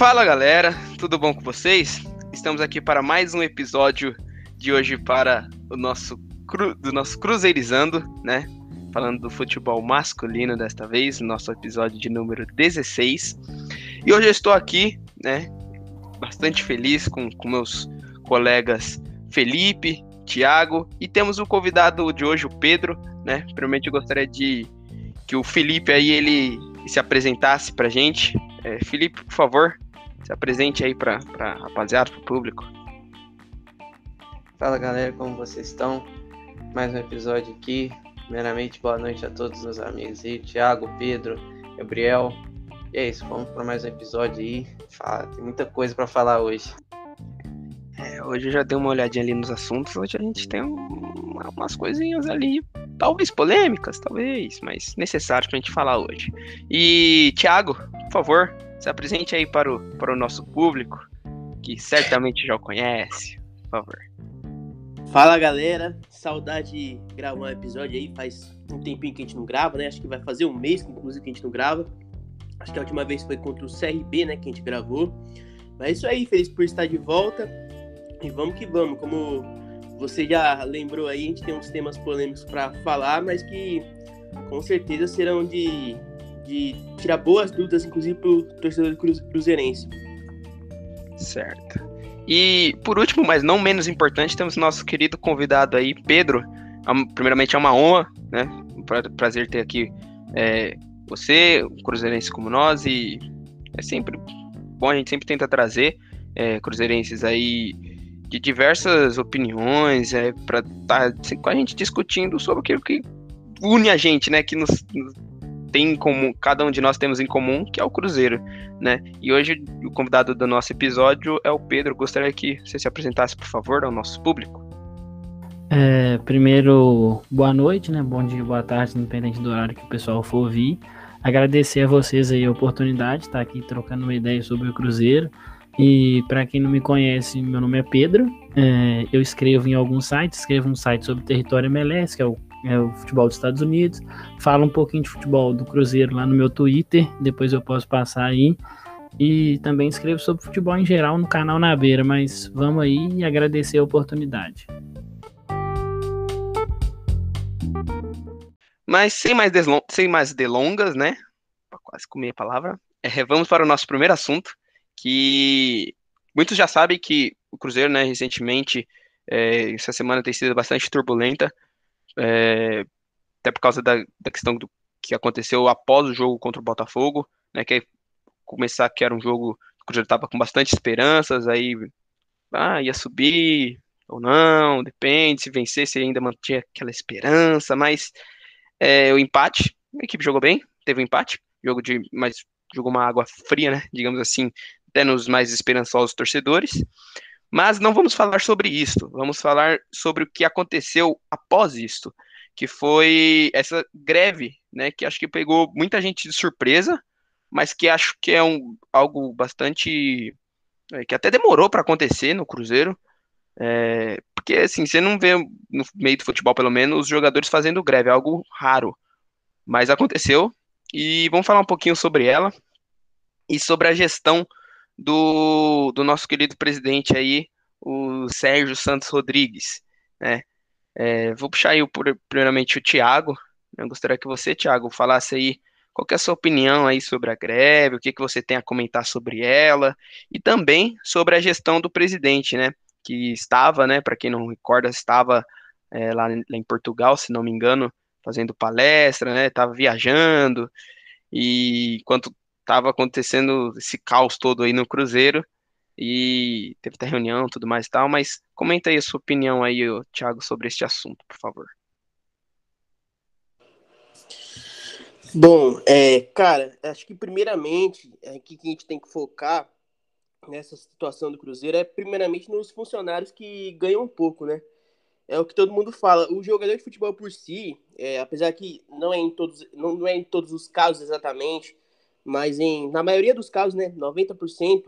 Fala galera, tudo bom com vocês? Estamos aqui para mais um episódio de hoje para o nosso cru, do nosso Cruzeirizando, né? Falando do futebol masculino desta vez, nosso episódio de número 16. E hoje eu estou aqui, né? Bastante feliz com, com meus colegas Felipe, Thiago e temos o convidado de hoje, o Pedro, né? Primeiramente eu gostaria de que o Felipe aí ele se apresentasse pra gente. É, Felipe, por favor, se apresente aí pra, pra rapaziada, pro público. Fala galera, como vocês estão? Mais um episódio aqui. Primeiramente, boa noite a todos os amigos aí, Thiago, Pedro, Gabriel. E é isso, vamos para mais um episódio aí. Fala, tem muita coisa para falar hoje. É, hoje eu já dei uma olhadinha ali nos assuntos. Hoje a gente tem um, umas coisinhas ali, talvez polêmicas, talvez, mas necessárias pra gente falar hoje. E, Thiago, por favor, se apresente aí para o, para o nosso público, que certamente já o conhece. Por favor. Fala galera, saudade de gravar um episódio aí. Faz um tempinho que a gente não grava, né? Acho que vai fazer um mês, inclusive, que a gente não grava. Acho que a última vez foi contra o CRB, né? Que a gente gravou. Mas é isso aí, feliz por estar de volta. E vamos que vamos. Como você já lembrou aí, a gente tem uns temas polêmicos para falar, mas que com certeza serão de, de tirar boas dúvidas, inclusive para o torcedor cruzeirense. Certo. E por último, mas não menos importante, temos nosso querido convidado aí, Pedro. É primeiramente é uma honra, né? Um prazer ter aqui é, você, um cruzeirense como nós, e é sempre bom, a gente sempre tenta trazer é, cruzeirenses aí de diversas opiniões, é, para estar tá, com a gente discutindo sobre aquilo que une a gente, né? Que nos, nos, tem em comum, cada um de nós temos em comum, que é o Cruzeiro, né? E hoje o convidado do nosso episódio é o Pedro. Gostaria que você se apresentasse, por favor, ao nosso público. É, primeiro, boa noite, né? Bom dia, boa tarde, independente do horário que o pessoal for ouvir. Agradecer a vocês aí a oportunidade de estar aqui trocando uma ideia sobre o Cruzeiro. E para quem não me conhece, meu nome é Pedro. É, eu escrevo em alguns sites, escrevo um site sobre território MLS, que é o, é o, futebol dos Estados Unidos. Falo um pouquinho de futebol do Cruzeiro lá no meu Twitter, depois eu posso passar aí. E também escrevo sobre futebol em geral no canal Na Beira, mas vamos aí e agradecer a oportunidade. Mas sem mais, sem mais delongas, né? Quase comi a palavra. É, vamos para o nosso primeiro assunto, que muitos já sabem que o Cruzeiro, né, recentemente, é, essa semana tem sido bastante turbulenta, é, até por causa da, da questão do que aconteceu após o jogo contra o Botafogo, né, que começar que era um jogo o Cruzeiro estava com bastante esperanças, aí ah, ia subir ou não, depende, se vencer, se ainda mantinha aquela esperança, mas é, o empate, a equipe jogou bem, teve um empate, jogo de, mas jogou uma água fria, né, digamos assim, até nos mais esperançosos torcedores. Mas não vamos falar sobre isto, vamos falar sobre o que aconteceu após isto, que foi essa greve, né, que acho que pegou muita gente de surpresa, mas que acho que é um, algo bastante é, que até demorou para acontecer no Cruzeiro, é, porque assim você não vê no meio do futebol pelo menos os jogadores fazendo greve, é algo raro, mas aconteceu e vamos falar um pouquinho sobre ela e sobre a gestão do, do nosso querido presidente aí, o Sérgio Santos Rodrigues, né? É, vou puxar aí primeiramente o Tiago. Eu gostaria que você, Tiago, falasse aí qual é a sua opinião aí sobre a greve, o que, que você tem a comentar sobre ela, e também sobre a gestão do presidente, né? Que estava, né, para quem não recorda, estava é, lá, lá, em Portugal, se não me engano, fazendo palestra, né? Estava viajando, e enquanto estava acontecendo esse caos todo aí no Cruzeiro e teve até reunião, tudo mais e tal, mas comenta aí a sua opinião aí, Thiago, sobre este assunto, por favor. Bom, é, cara, acho que primeiramente, é, que a gente tem que focar nessa situação do Cruzeiro é primeiramente nos funcionários que ganham um pouco, né? É o que todo mundo fala. O jogador de futebol por si, é, apesar que não é em todos, não, não é em todos os casos exatamente, mas em, na maioria dos casos, né, 90%,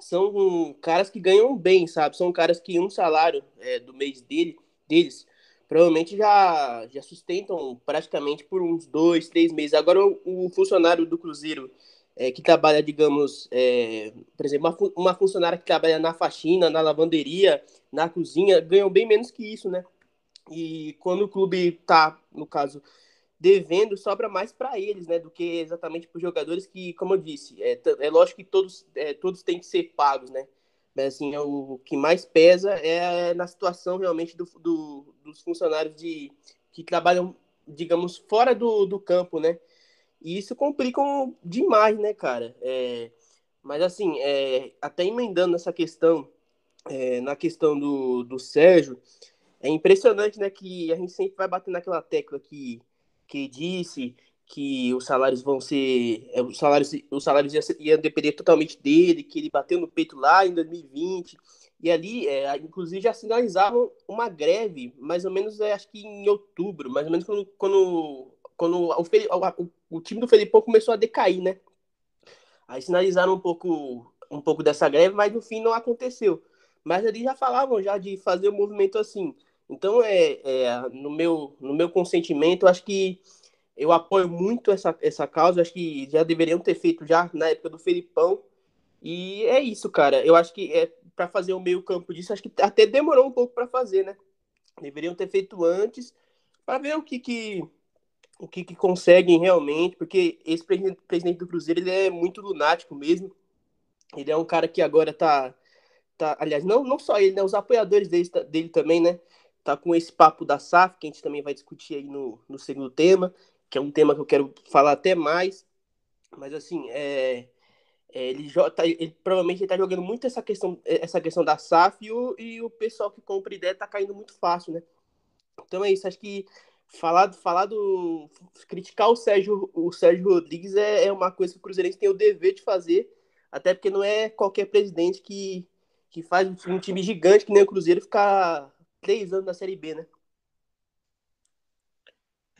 são caras que ganham bem, sabe? São caras que um salário é, do mês dele, deles provavelmente já, já sustentam praticamente por uns dois, três meses. Agora, o, o funcionário do Cruzeiro é, que trabalha, digamos, é, por exemplo, uma, uma, funcionária que trabalha na faxina, na lavanderia, na cozinha, ganham bem menos que isso, né? E quando o clube tá, no caso, devendo, sobra mais para eles, né, do que exatamente para os jogadores que, como eu disse, é, é lógico que todos, é, todos têm que ser pagos, né? Mas assim, é o que mais pesa é na situação realmente do, do, dos funcionários de, que trabalham, digamos, fora do, do campo, né? E isso complica demais, né, cara? É, mas assim, é, até emendando essa questão, é, na questão do, do Sérgio, é impressionante, né, que a gente sempre vai bater naquela tecla que, que disse que os salários vão ser. É, os salários, os salários iam, iam depender totalmente dele, que ele bateu no peito lá em 2020. E ali, é, inclusive, já sinalizavam uma greve, mais ou menos, é, acho que em outubro, mais ou menos quando, quando, quando o, o, o, time do Felipão começou a decair, né? Aí sinalizaram um pouco, um pouco dessa greve, mas no fim não aconteceu. Mas ali já falavam já de fazer o um movimento assim. Então, é, é, no, meu, no meu consentimento, acho que eu apoio muito essa, essa causa. Acho que já deveriam ter feito já na época do Felipão. E é isso, cara. Eu acho que é para fazer o meio campo disso, acho que até demorou um pouco para fazer, né? Deveriam ter feito antes para ver o que que o que, que conseguem realmente, porque esse presidente, do Cruzeiro ele é muito lunático mesmo. Ele é um cara que agora tá tá, aliás, não não só ele, né, os apoiadores dele, dele também, né? Tá com esse papo da SAF, que a gente também vai discutir aí no, no segundo tema que é um tema que eu quero falar até mais. Mas assim, é, é, ele, tá, ele provavelmente está jogando muito essa questão, essa questão da SAF e o, e o pessoal que compra ideia está caindo muito fácil, né? Então é isso, acho que falar, falar do. criticar o Sérgio, o Sérgio Rodrigues é, é uma coisa que o Cruzeirense tem o dever de fazer, até porque não é qualquer presidente que, que faz um time gigante que nem o Cruzeiro ficar três anos na Série B, né?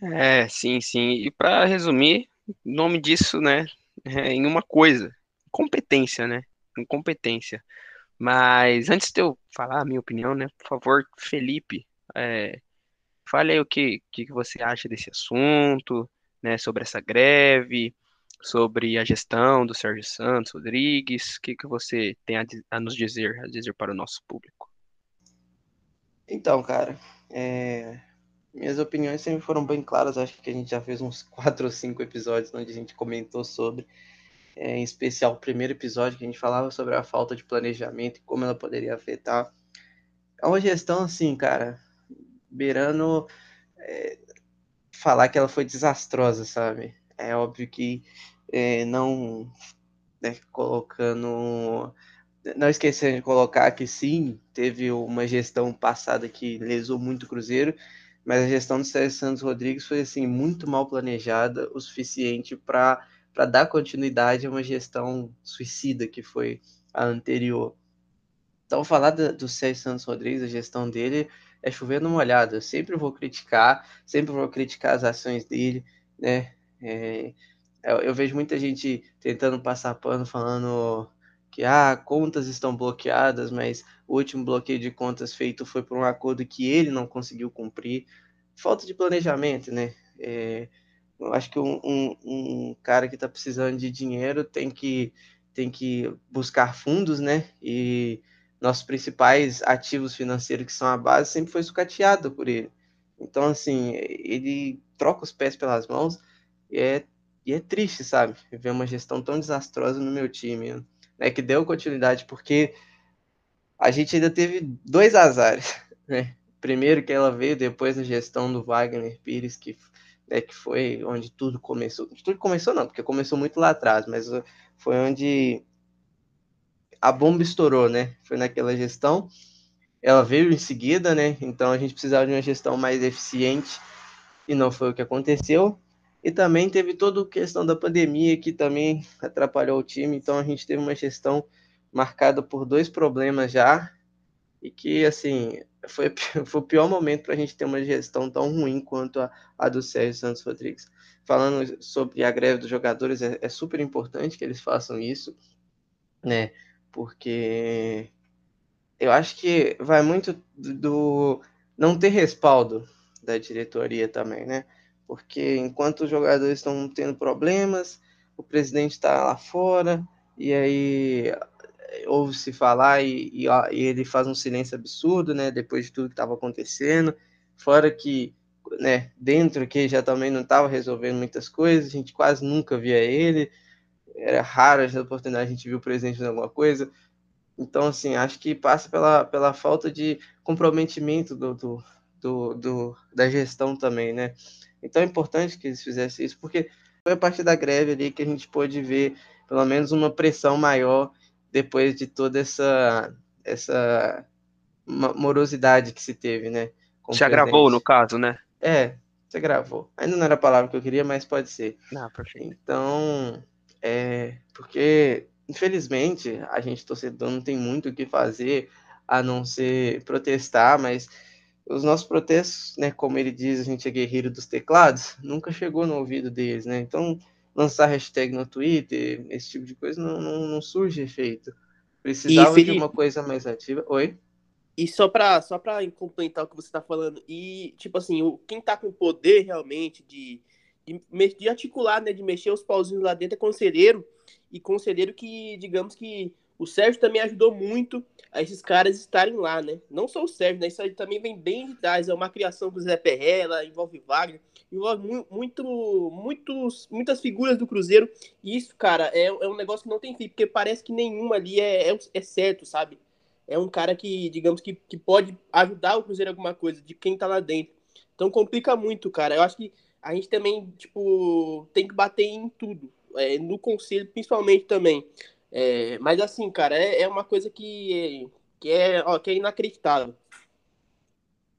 É, sim, sim. E para resumir, o nome disso, né, é em uma coisa, competência, né? Incompetência. Mas antes de eu falar a minha opinião, né, por favor, Felipe, é, fale aí o que, que você acha desse assunto, né, sobre essa greve, sobre a gestão do Sérgio Santos Rodrigues, o que, que você tem a, a nos dizer, a dizer para o nosso público? Então, cara, é, minhas opiniões sempre foram bem claras. Acho que a gente já fez uns quatro ou cinco episódios onde a gente comentou sobre, é, em especial o primeiro episódio que a gente falava sobre a falta de planejamento e como ela poderia afetar. É uma gestão assim, cara, beirando é, falar que ela foi desastrosa, sabe? É óbvio que é, não né, colocando não esquecendo de colocar que sim, teve uma gestão passada que lesou muito o Cruzeiro, mas a gestão do Sérgio Santos Rodrigues foi assim muito mal planejada, o suficiente para dar continuidade a uma gestão suicida que foi a anterior. Então, falar do, do Sérgio Santos Rodrigues, a gestão dele, é chover numa olhada. Eu sempre vou criticar, sempre vou criticar as ações dele, né? É, eu, eu, vejo muita gente tentando passar pano, falando ah, contas estão bloqueadas, mas o último bloqueio de contas feito foi por um acordo que ele não conseguiu cumprir. Falta de planejamento, né? É, eu acho que um, um, um cara que está precisando de dinheiro tem que, tem que buscar fundos, né? E nossos principais ativos financeiros, que são a base, sempre foi sucateado por ele. Então, assim, ele troca os pés pelas mãos e é, e é triste, sabe? Ver uma gestão tão desastrosa no meu time né, que deu continuidade, porque a gente ainda teve dois azares, né? Primeiro que ela veio depois da gestão do Wagner Pires, que, né, que foi onde tudo começou. Tudo começou não, porque começou muito lá atrás, mas foi onde a bomba estourou, né? Foi naquela gestão. Ela veio em seguida, né? Então a gente precisava de uma gestão mais eficiente e não foi o que aconteceu. E também teve toda a questão da pandemia que também atrapalhou o time, então a gente teve uma gestão marcada por dois problemas já, e que, assim, foi, foi o pior momento para a gente ter uma gestão tão ruim quanto a, a do Sérgio Santos Rodrigues. Falando sobre a greve dos jogadores, é, é super importante que eles façam isso, né? Porque eu acho que vai muito do não ter respaldo da diretoria também, né? Porque enquanto os jogadores estão tendo problemas, o presidente está lá fora, e aí ouve-se falar e, e, e, ele faz um silêncio absurdo, né, depois de tudo que estava acontecendo, fora que, né, dentro que já também não estava resolvendo muitas coisas, a gente quase nunca via ele, era raro essa oportunidade a gente viu o presidente fazendo alguma coisa, então, assim, acho que passa pela, pela falta de comprometimento do, do, do, do da gestão também, né, então é importante que eles fizessem isso, porque foi a partir da greve ali que a gente pôde ver pelo menos uma pressão maior depois de toda essa essa morosidade que se teve, né? Se agravou no caso, né? É, se agravou. Ainda não era a palavra que eu queria, mas pode ser. Não, perfeito. Então, é, porque infelizmente a gente torcedor não tem muito o que fazer a não ser protestar, mas os nossos protestos, né, como ele diz, a gente é guerreiro dos teclados, nunca chegou no ouvido deles, né? Então, lançar hashtag no Twitter, esse tipo de coisa, não, não, não surge efeito. Precisava Felipe, de uma coisa mais ativa. Oi? E só para só pra complementar o que você está falando, e tipo assim, o, quem está com poder realmente de, de, de, articular, né, de mexer os pauzinhos lá dentro é conselheiro, e conselheiro que, digamos que o Sérgio também ajudou muito a esses caras estarem lá, né? Não só o Sérgio, né? Isso aí também vem bem de trás, é uma criação do Zé Perrella, envolve Wagner envolve muito, muitos, muitas figuras do Cruzeiro. E isso, cara, é, é um negócio que não tem fim, porque parece que nenhuma ali é, é, é, certo, sabe? É um cara que, digamos, que, que pode ajudar o Cruzeiro em alguma coisa, de quem tá lá dentro. Então complica muito, cara. Eu acho que a gente também, tipo, tem que bater em tudo. É, no conselho, principalmente também. É, mas assim, cara, é, é uma coisa que, que, é, ó, que é inacreditável.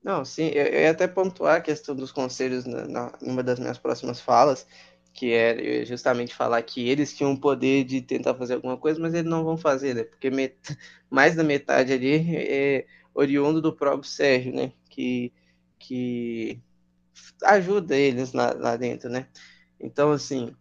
Não, sim, eu, eu ia até pontuar a questão dos conselhos na, na, numa das minhas próximas falas, que é justamente falar que eles tinham o poder de tentar fazer alguma coisa, mas eles não vão fazer, né? Porque met... mais da metade ali é oriundo do próprio Sérgio, né? Que, que ajuda eles lá, lá dentro, né? Então, assim,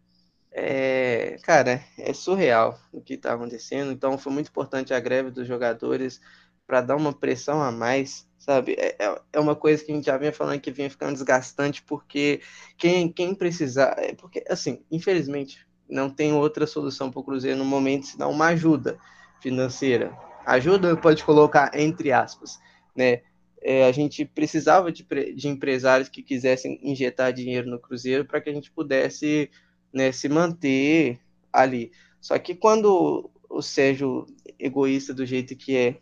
é... cara, é surreal o que está acontecendo. Então, foi muito importante a greve dos jogadores para dar uma pressão a mais sabe? É, é, é uma coisa que a gente já vinha falando que vinha ficando desgastante, porque quem, quem precisar. É porque, assim, infelizmente, não tem outra solução para o Cruzeiro no momento senão uma ajuda financeira. Ajuda pode colocar entre aspas, né? É, a gente precisava de, de empresários que quisessem injetar dinheiro no Cruzeiro para que a gente pudesse né, se manter ali. Só que quando o Sérgio, egoísta do jeito que é,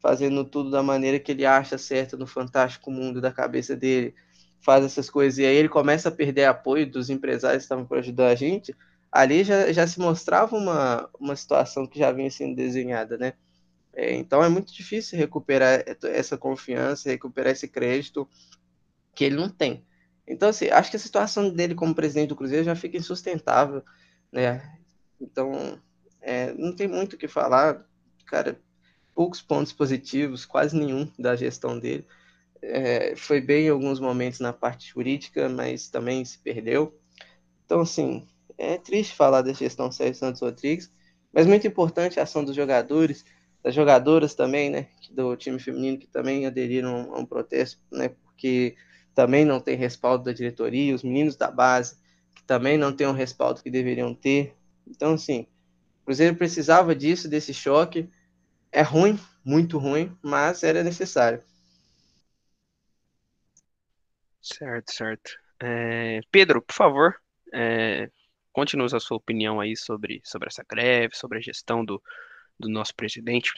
fazendo tudo da maneira que ele acha certa no fantástico mundo da cabeça dele, faz essas coisas, e aí ele começa a perder apoio dos empresários que estavam para ajudar a gente, ali já, já se mostrava uma, uma situação que já vinha sendo desenhada, né? É, então é muito difícil recuperar essa confiança, recuperar esse crédito que ele não tem. Então, assim, acho que a situação dele como presidente do Cruzeiro já fica insustentável, né? Então, é, não tem muito o que falar. Cara, poucos pontos positivos, quase nenhum da gestão dele. É, foi bem em alguns momentos na parte jurídica, mas também se perdeu. Então, assim, é triste falar da gestão Sérgio Santos Rodrigues, mas muito importante a ação dos jogadores, das jogadoras também, né, do time feminino que também aderiram a um protesto, né, porque também não tem respaldo da diretoria, os meninos da base que também não têm o respaldo que deveriam ter. Então, assim, o Cruzeiro precisava disso, desse choque, é ruim, muito ruim, mas era necessário. Certo, certo. É, Pedro, por favor, é, conte-nos a sua opinião aí sobre, sobre essa greve, sobre a gestão do, do nosso presidente.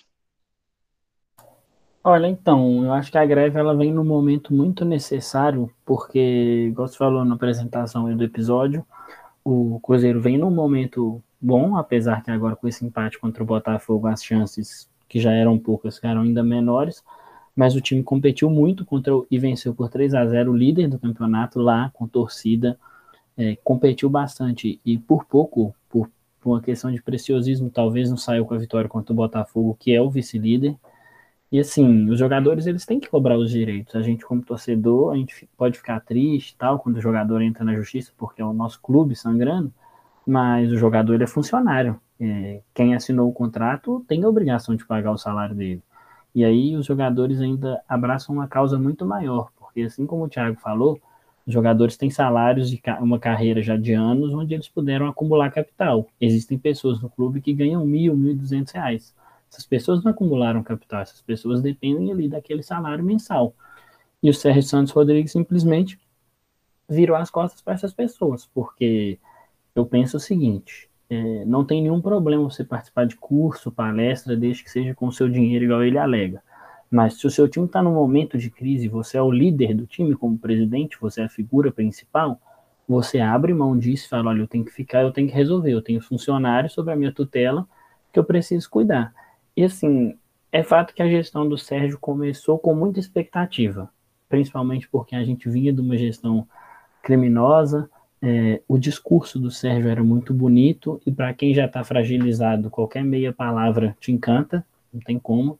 Olha, então, eu acho que a greve ela vem num momento muito necessário, porque, igual você falou na apresentação do episódio, o Cruzeiro vem num momento bom, apesar que agora com esse empate contra o Botafogo as chances que já eram poucas, ficaram ainda menores, mas o time competiu muito contra o, e venceu por 3 a 0 o líder do campeonato lá, com torcida, é, competiu bastante e por pouco, por, por uma questão de preciosismo, talvez não saiu com a vitória contra o Botafogo, que é o vice-líder. E assim, os jogadores eles têm que cobrar os direitos. A gente, como torcedor, a gente pode ficar triste tal quando o jogador entra na justiça, porque é o nosso clube sangrando, mas o jogador é funcionário. É, quem assinou o contrato tem a obrigação de pagar o salário dele. E aí os jogadores ainda abraçam uma causa muito maior, porque assim como o Thiago falou, Os jogadores têm salários de uma carreira já de anos, onde eles puderam acumular capital. Existem pessoas no clube que ganham mil, mil e duzentos reais. Essas pessoas não acumularam capital, essas pessoas dependem ali daquele salário mensal. E o Sérgio Santos Rodrigues simplesmente virou as costas para essas pessoas, porque eu penso o seguinte: é, não tem nenhum problema você participar de curso, palestra, desde que seja com o seu dinheiro, igual ele alega. Mas se o seu time está num momento de crise, você é o líder do time como presidente, você é a figura principal, você abre mão disso e fala: olha, eu tenho que ficar, eu tenho que resolver, eu tenho funcionários sobre a minha tutela que eu preciso cuidar. E assim, é fato que a gestão do Sérgio começou com muita expectativa, principalmente porque a gente vinha de uma gestão criminosa, é, o discurso do Sérgio era muito bonito, e para quem já está fragilizado, qualquer meia palavra te encanta, não tem como.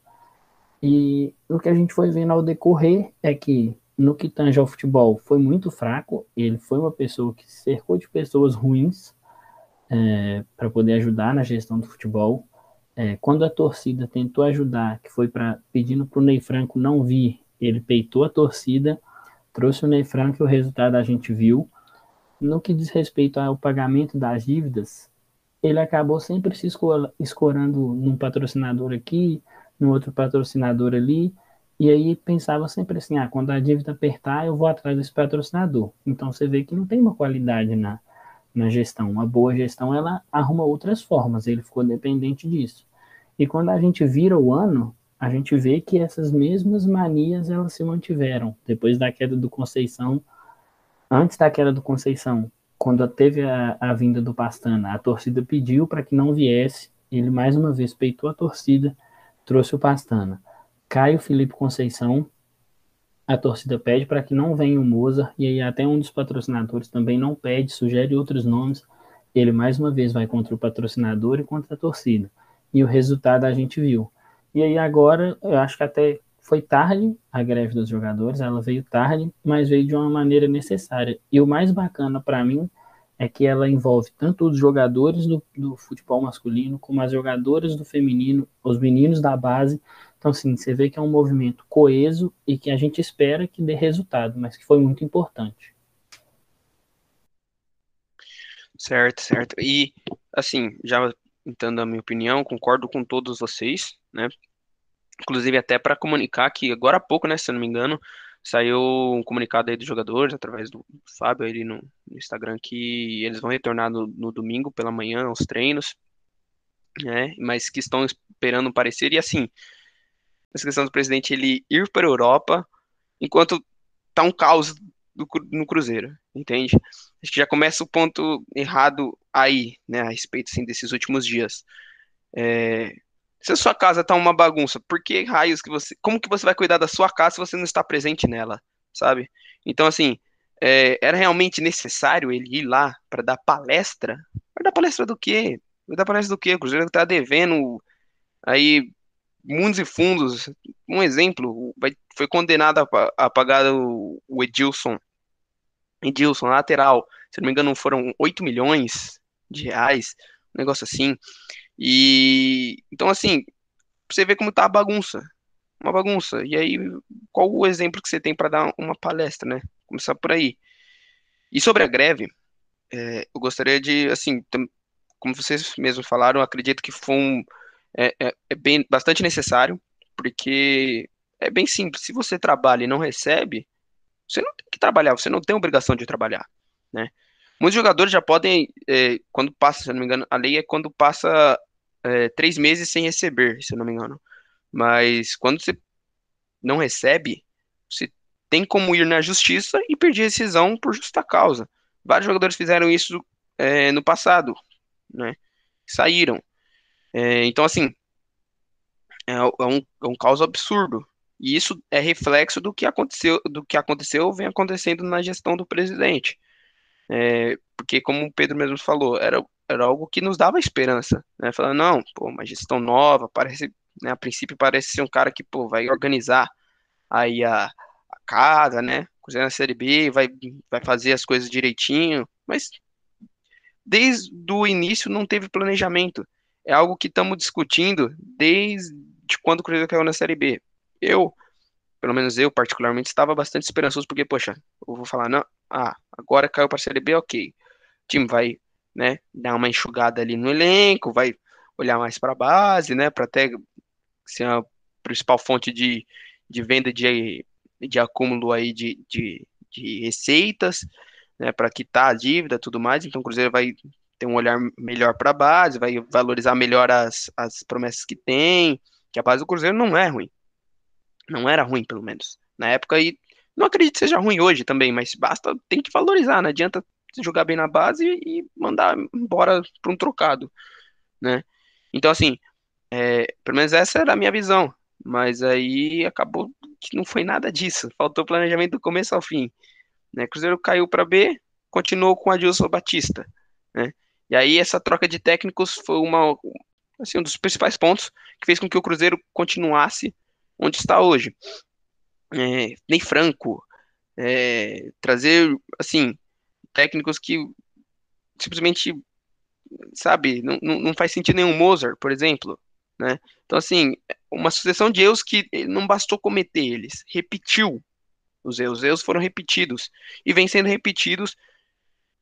E o que a gente foi vendo ao decorrer é que, no que tange ao futebol, foi muito fraco. Ele foi uma pessoa que se cercou de pessoas ruins é, para poder ajudar na gestão do futebol. É, quando a torcida tentou ajudar, que foi para pedindo para o Ney Franco não vir, ele peitou a torcida, trouxe o Ney Franco e o resultado a gente viu. No que diz respeito ao pagamento das dívidas, ele acabou sempre se escorando num patrocinador aqui, no outro patrocinador ali, e aí pensava sempre assim, ah, quando a dívida apertar, eu vou atrás desse patrocinador. Então você vê que não tem uma qualidade na, na gestão. Uma boa gestão, ela arruma outras formas, ele ficou dependente disso. E quando a gente vira o ano, a gente vê que essas mesmas manias elas se mantiveram. Depois da queda do Conceição, antes da queda do Conceição, quando teve a, a vinda do Pastana, a torcida pediu para que não viesse, ele mais uma vez peitou a torcida, trouxe o Pastana. Cai o Felipe Conceição, a torcida pede para que não venha o Moza, e aí até um dos patrocinadores também não pede, sugere outros nomes. Ele mais uma vez vai contra o patrocinador e contra a torcida e o resultado a gente viu. E aí agora, eu acho que até foi tarde a greve dos jogadores, ela veio tarde, mas veio de uma maneira necessária. E o mais bacana para mim é que ela envolve tanto os jogadores do, do, futebol masculino, como as jogadoras do feminino, os meninos da base. Então, assim, você vê que é um movimento coeso e que a gente espera que dê resultado, mas que foi muito importante. Certo, certo. E, assim, já dando a minha opinião, concordo com todos vocês, né? Inclusive até para comunicar que agora há pouco, né, se eu não me engano, saiu um comunicado aí dos jogadores através do Fábio aí no, Instagram que eles vão retornar no, no, domingo pela manhã aos treinos, né? Mas que estão esperando um parecer e assim, essa questão do presidente ele ir para a Europa enquanto tá um caos no Cruzeiro, entende? Acho que já começa o ponto errado aí, né, a respeito assim, desses últimos dias. É, se a sua casa tá uma bagunça, por que raios que você. Como que você vai cuidar da sua casa se você não está presente nela, sabe? Então, assim, é, era realmente necessário ele ir lá para dar palestra? Para dar palestra do quê? Vai dar palestra do quê? O Cruzeiro tá devendo aí mundos e fundos. Um exemplo, vai, foi condenado a, a pagar o, o Edilson Edilson, lateral, se não me engano, foram 8 milhões de reais, um negócio assim. E então, assim, você ver como tá a bagunça. Uma bagunça. E aí, qual o exemplo que você tem para dar uma palestra, né? Começar por aí. E sobre a greve, é, eu gostaria de, assim, como vocês mesmos falaram, acredito que foi um, é, é, é, bem, bastante necessário, porque é bem simples. Se você trabalha e não recebe, você não tem que trabalhar, você não tem obrigação de trabalhar, né? Muitos jogadores já podem, é, quando passa, se eu não me engano, a lei é quando passa é, três meses sem receber, se eu não me engano. Mas quando você não recebe, você tem como ir na justiça e pedir rescisão por justa causa. Vários jogadores fizeram isso é, no passado, né? Saíram. É, então, assim, é, é um, é um caos absurdo. E isso é reflexo do que aconteceu, do que aconteceu vem acontecendo na gestão do presidente. É, porque, como o Pedro mesmo falou, era, era algo que nos dava esperança, né? Falando, não, pô, uma gestão nova, parece, né, a princípio parece ser um cara que, pô, vai organizar aí a, a casa, né? Cozinhar na Série B, vai, vai fazer as coisas direitinho, mas desde o início não teve planejamento. É algo que estamos discutindo desde quando o Cruzeiro caiu na Série B eu, pelo menos eu particularmente, estava bastante esperançoso, porque, poxa, eu vou falar, não, ah, agora caiu para a Série B, ok. O time vai, né, dar uma enxugada ali no elenco, vai olhar mais para a base, né, para até ser a principal fonte de, de venda de, de acúmulo aí de, de, de receitas, né, para quitar a dívida tudo mais. Então o Cruzeiro vai ter um olhar melhor para a base, vai valorizar melhor as, as promessas que tem, que a base do Cruzeiro não é ruim. Não era ruim, pelo menos. Na época, e não acredito que seja ruim hoje também, mas basta, tem que valorizar, não adianta jogar bem na base e mandar embora para um trocado, né? Então, assim, é, pelo menos essa era a minha visão, mas aí acabou que não foi nada disso, faltou planejamento do começo ao fim, né? Cruzeiro caiu para B, continuou com Adilson Batista, né? E aí essa troca de técnicos foi uma, assim, um dos principais pontos que fez com que o Cruzeiro continuasse onde está hoje. É, nem Franco, é, trazer, assim, técnicos que simplesmente, sabe, não, não faz sentido nenhum. Mozart, por exemplo, né? Então, assim, uma sucessão de erros que não bastou cometer eles, repetiu os erros, os erros foram repetidos e vêm sendo repetidos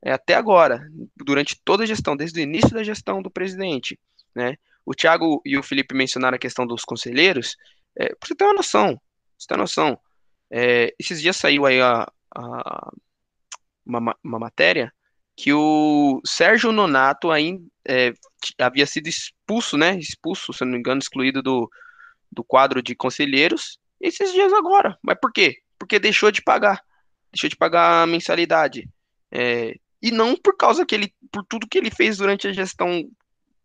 é, até agora, durante toda a gestão, desde o início da gestão do presidente, né? O Thiago e o Felipe mencionaram a questão dos conselheiros, é, você ter uma noção, você ter uma noção, é, esses dias saiu aí a, a uma, uma, matéria que o Sérgio Nonato ainda é, havia sido expulso, né? Expulso, se não me engano, excluído do, do quadro de conselheiros esses dias agora. Mas por quê? Porque deixou de pagar. Deixou de pagar a mensalidade. É, e não por causa que ele, por tudo que ele fez durante a gestão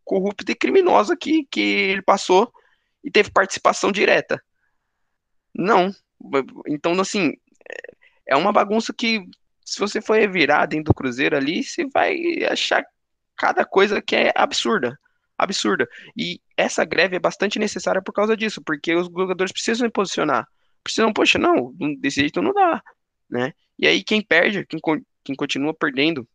corrupta e criminosa que, que ele passou e teve participação direta. Não. Então, assim, é uma bagunça que, se você for revirar dentro do Cruzeiro ali, você vai achar cada coisa que é absurda. Absurda. E essa greve é bastante necessária por causa disso, porque os jogadores precisam se posicionar. Precisam, poxa, não, desse jeito não dá, né? E aí quem perde, quem, quem continua perdendo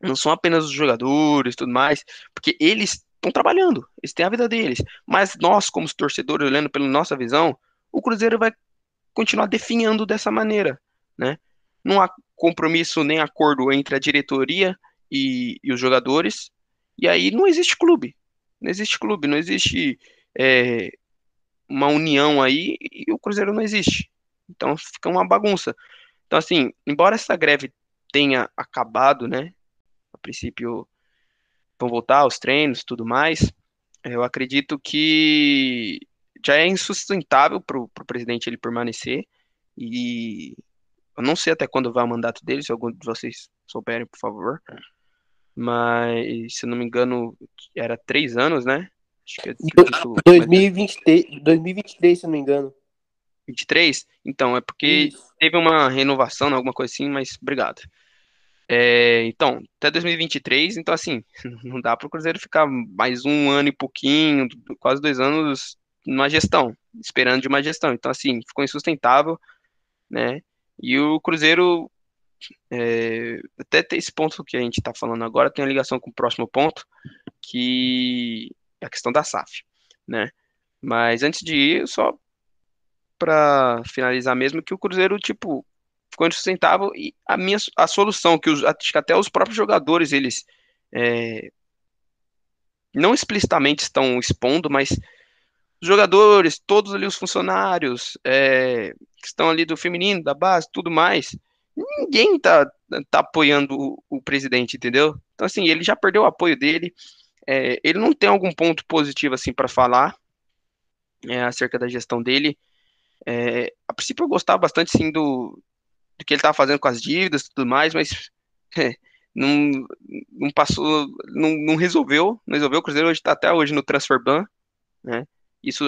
não são apenas os jogadores tudo mais, porque eles estão trabalhando, eles têm a vida deles. Mas nós, como torcedores, olhando pela nossa visão, o Cruzeiro vai continuar definhando dessa maneira, né? Não há compromisso nem acordo entre a diretoria e, e os jogadores, e aí não existe clube. Não existe clube, não existe é, uma união aí e o Cruzeiro não existe. Então fica uma bagunça. Então, assim, embora essa greve tenha acabado, né? A princípio vão voltar aos treinos tudo mais. Eu acredito que já é insustentável para o presidente ele permanecer. E eu não sei até quando vai o mandato dele, se algum de vocês souberem, por favor. Mas, se eu não me engano, era três anos, né? Acho que é 2023, 2023, se eu não me engano. 23? Então, é porque Isso. teve uma renovação, né, alguma coisa assim, mas obrigado. É, então, até 2023, então assim, não dá para o Cruzeiro ficar mais um ano e pouquinho, quase dois anos numa gestão, esperando de uma gestão. Então, assim, ficou insustentável, né? E o Cruzeiro, é, até esse ponto que a gente está falando agora, tem uma ligação com o próximo ponto, que é a questão da SAF, né? Mas antes de ir, só para finalizar mesmo, que o Cruzeiro, tipo, ficou insustentável e a minha a solução que os, que até os próprios jogadores eles é, não explicitamente estão expondo, mas os jogadores, todos ali os funcionários é, que estão ali do feminino, da base, tudo mais, ninguém tá, tá apoiando o, o presidente, entendeu? Então assim, ele já perdeu o apoio dele, é, ele não tem algum ponto positivo assim para falar é, acerca da gestão dele. É, a princípio eu gostava bastante sim do, do que ele estava fazendo com as dívidas e tudo mais, mas é, não, não passou, não, não resolveu, não resolveu. O Cruzeiro hoje está até hoje no transfer ban, né? Isso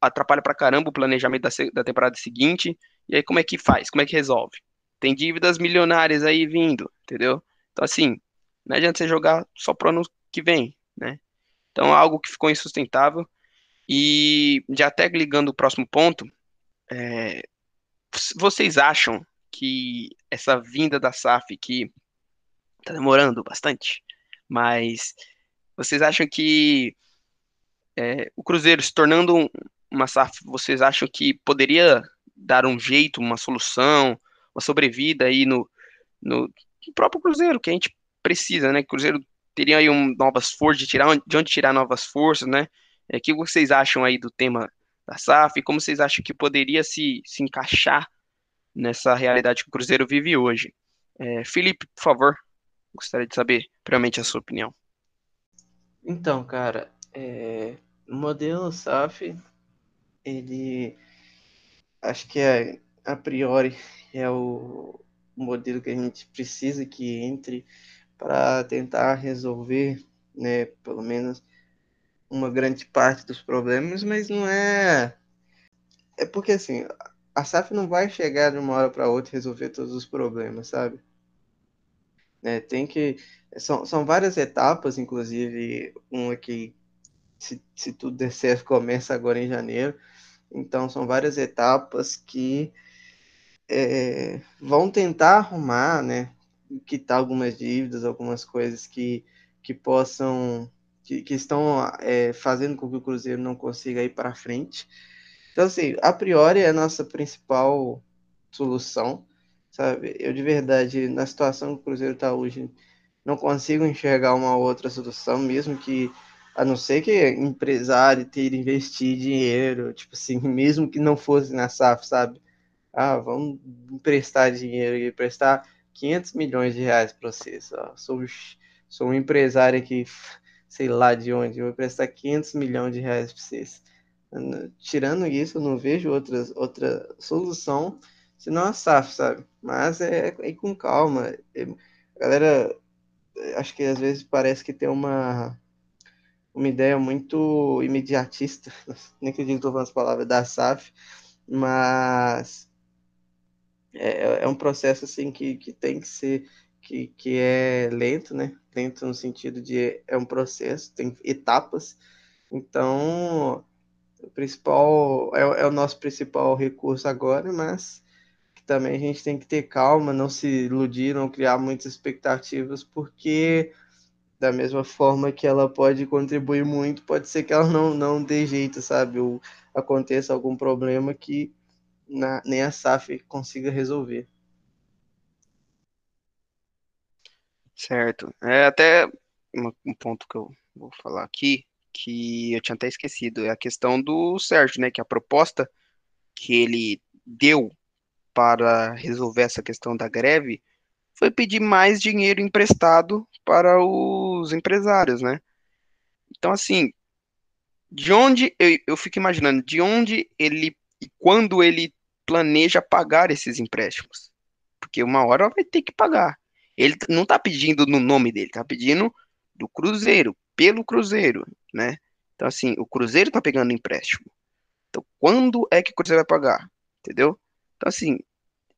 atrapalha pra caramba o planejamento da, da temporada seguinte. E aí como é que faz? Como é que resolve? Tem dívidas milionárias aí vindo, entendeu? Então assim, não adianta você jogar só pro ano que vem, né? Então é algo que ficou insustentável. E já até ligando o próximo ponto, é, vocês acham que essa vinda da SAF que tá demorando bastante, mas vocês acham que é, o Cruzeiro se tornando um, uma SAF, vocês acham que poderia dar um jeito, uma solução, uma sobrevida aí no, no, próprio Cruzeiro, que a gente precisa, né? Cruzeiro teria aí um, novas forças, de, tirar, de onde tirar novas forças, né? É, o que vocês acham aí do tema da SAF e como vocês acham que poderia se, se encaixar nessa realidade que o Cruzeiro vive hoje? É, Felipe, por favor, gostaria de saber primeiramente a sua opinião. Então, cara, é, o modelo SAF, ele acho que é, a priori é o modelo que a gente precisa que entre para tentar resolver, né, pelo menos uma grande parte dos problemas, mas não é é porque assim, a SAF não vai chegar de uma hora para outra e resolver todos os problemas, sabe? Né, tem que são, são várias etapas, inclusive uma que se, se tudo der certo começa agora em janeiro. Então são várias etapas que é, vão tentar arrumar, né, quitar algumas dívidas, algumas coisas que, que possam, que, que estão é, fazendo com que o Cruzeiro não consiga ir para frente. Então, assim, a priori é a nossa principal solução, sabe? Eu, de verdade, na situação que o Cruzeiro está hoje, não consigo enxergar uma outra solução, mesmo que, a não ser que empresário ter investir dinheiro, tipo assim, mesmo que não fosse na SAF, sabe? ah, vamos emprestar dinheiro e emprestar 500 milhões de reais para vocês. Sou, sou um empresário aqui, sei lá de onde, vou emprestar 500 milhões de reais para vocês. Tirando isso, eu não vejo outras, outra solução senão a SAF, sabe? Mas é, é com calma. É, galera, acho que às vezes parece que tem uma uma ideia muito imediatista, nem acredito que estou falando as palavras da SAF, mas é, é um processo assim que, que tem que ser que, que é lento, né? Lento no sentido de é um processo, tem etapas. Então, o principal é, é o nosso principal recurso agora, mas também a gente tem que ter calma, não se iludir, não criar muitas expectativas, porque da mesma forma que ela pode contribuir muito, pode ser que ela não, não dê jeito, sabe? Ou aconteça algum problema que na, nem a SAF consiga resolver. Certo. É até um ponto que eu vou falar aqui, que eu tinha até esquecido, é a questão do Sérgio, né? Que a proposta que ele deu para resolver essa questão da greve foi pedir mais dinheiro emprestado para os empresários, né? Então, assim, de onde eu, eu fico imaginando, de onde ele e quando ele planeja pagar esses empréstimos. Porque uma hora vai ter que pagar. Ele não está pedindo no nome dele, está pedindo do Cruzeiro, pelo Cruzeiro, né? Então, assim, o Cruzeiro está pegando empréstimo. Então, quando é que o Cruzeiro vai pagar? Entendeu? Então, assim,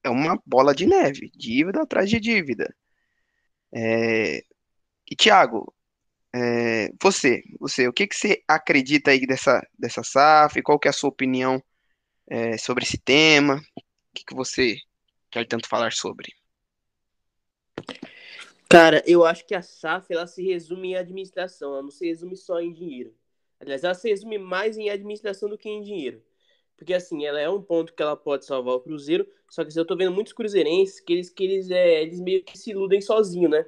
é uma bola de neve, dívida atrás de dívida. É... E, Thiago, é... você, você, o que, que você acredita aí dessa, dessa SAF? Qual que é a sua opinião é, sobre esse tema? O que, que você quer tanto falar sobre? Cara, eu acho que a SAF ela se resume em administração, ela não se resume só em dinheiro. Aliás, ela se resume mais em administração do que em dinheiro. Porque assim, ela é um ponto que ela pode salvar o Cruzeiro, só que assim, eu tô vendo muitos cruzeirenses que eles, que eles, é, eles meio que se iludem sozinho, né?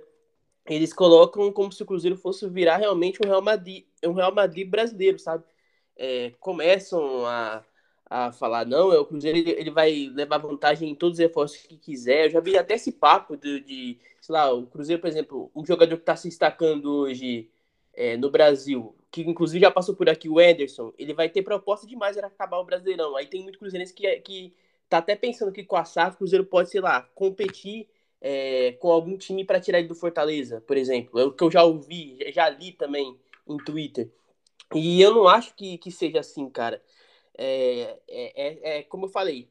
Eles colocam como se o Cruzeiro fosse virar realmente um Real Madrid, um Real Madrid brasileiro, sabe? É, começam a a falar, não, é o Cruzeiro ele, ele vai levar vantagem em todos os reforços que quiser. Eu já vi até esse papo de, de sei lá, o Cruzeiro, por exemplo, um jogador que está se destacando hoje é, no Brasil, que inclusive já passou por aqui, o Anderson, ele vai ter proposta demais para acabar o Brasileirão. Aí tem muito cruzeirense que, que tá até pensando que com a SAF o Cruzeiro pode, sei lá, competir é, com algum time para tirar ele do Fortaleza, por exemplo. É o que eu já ouvi, já li também em Twitter. E eu não acho que, que seja assim, cara é, é, é, é, como eu falei,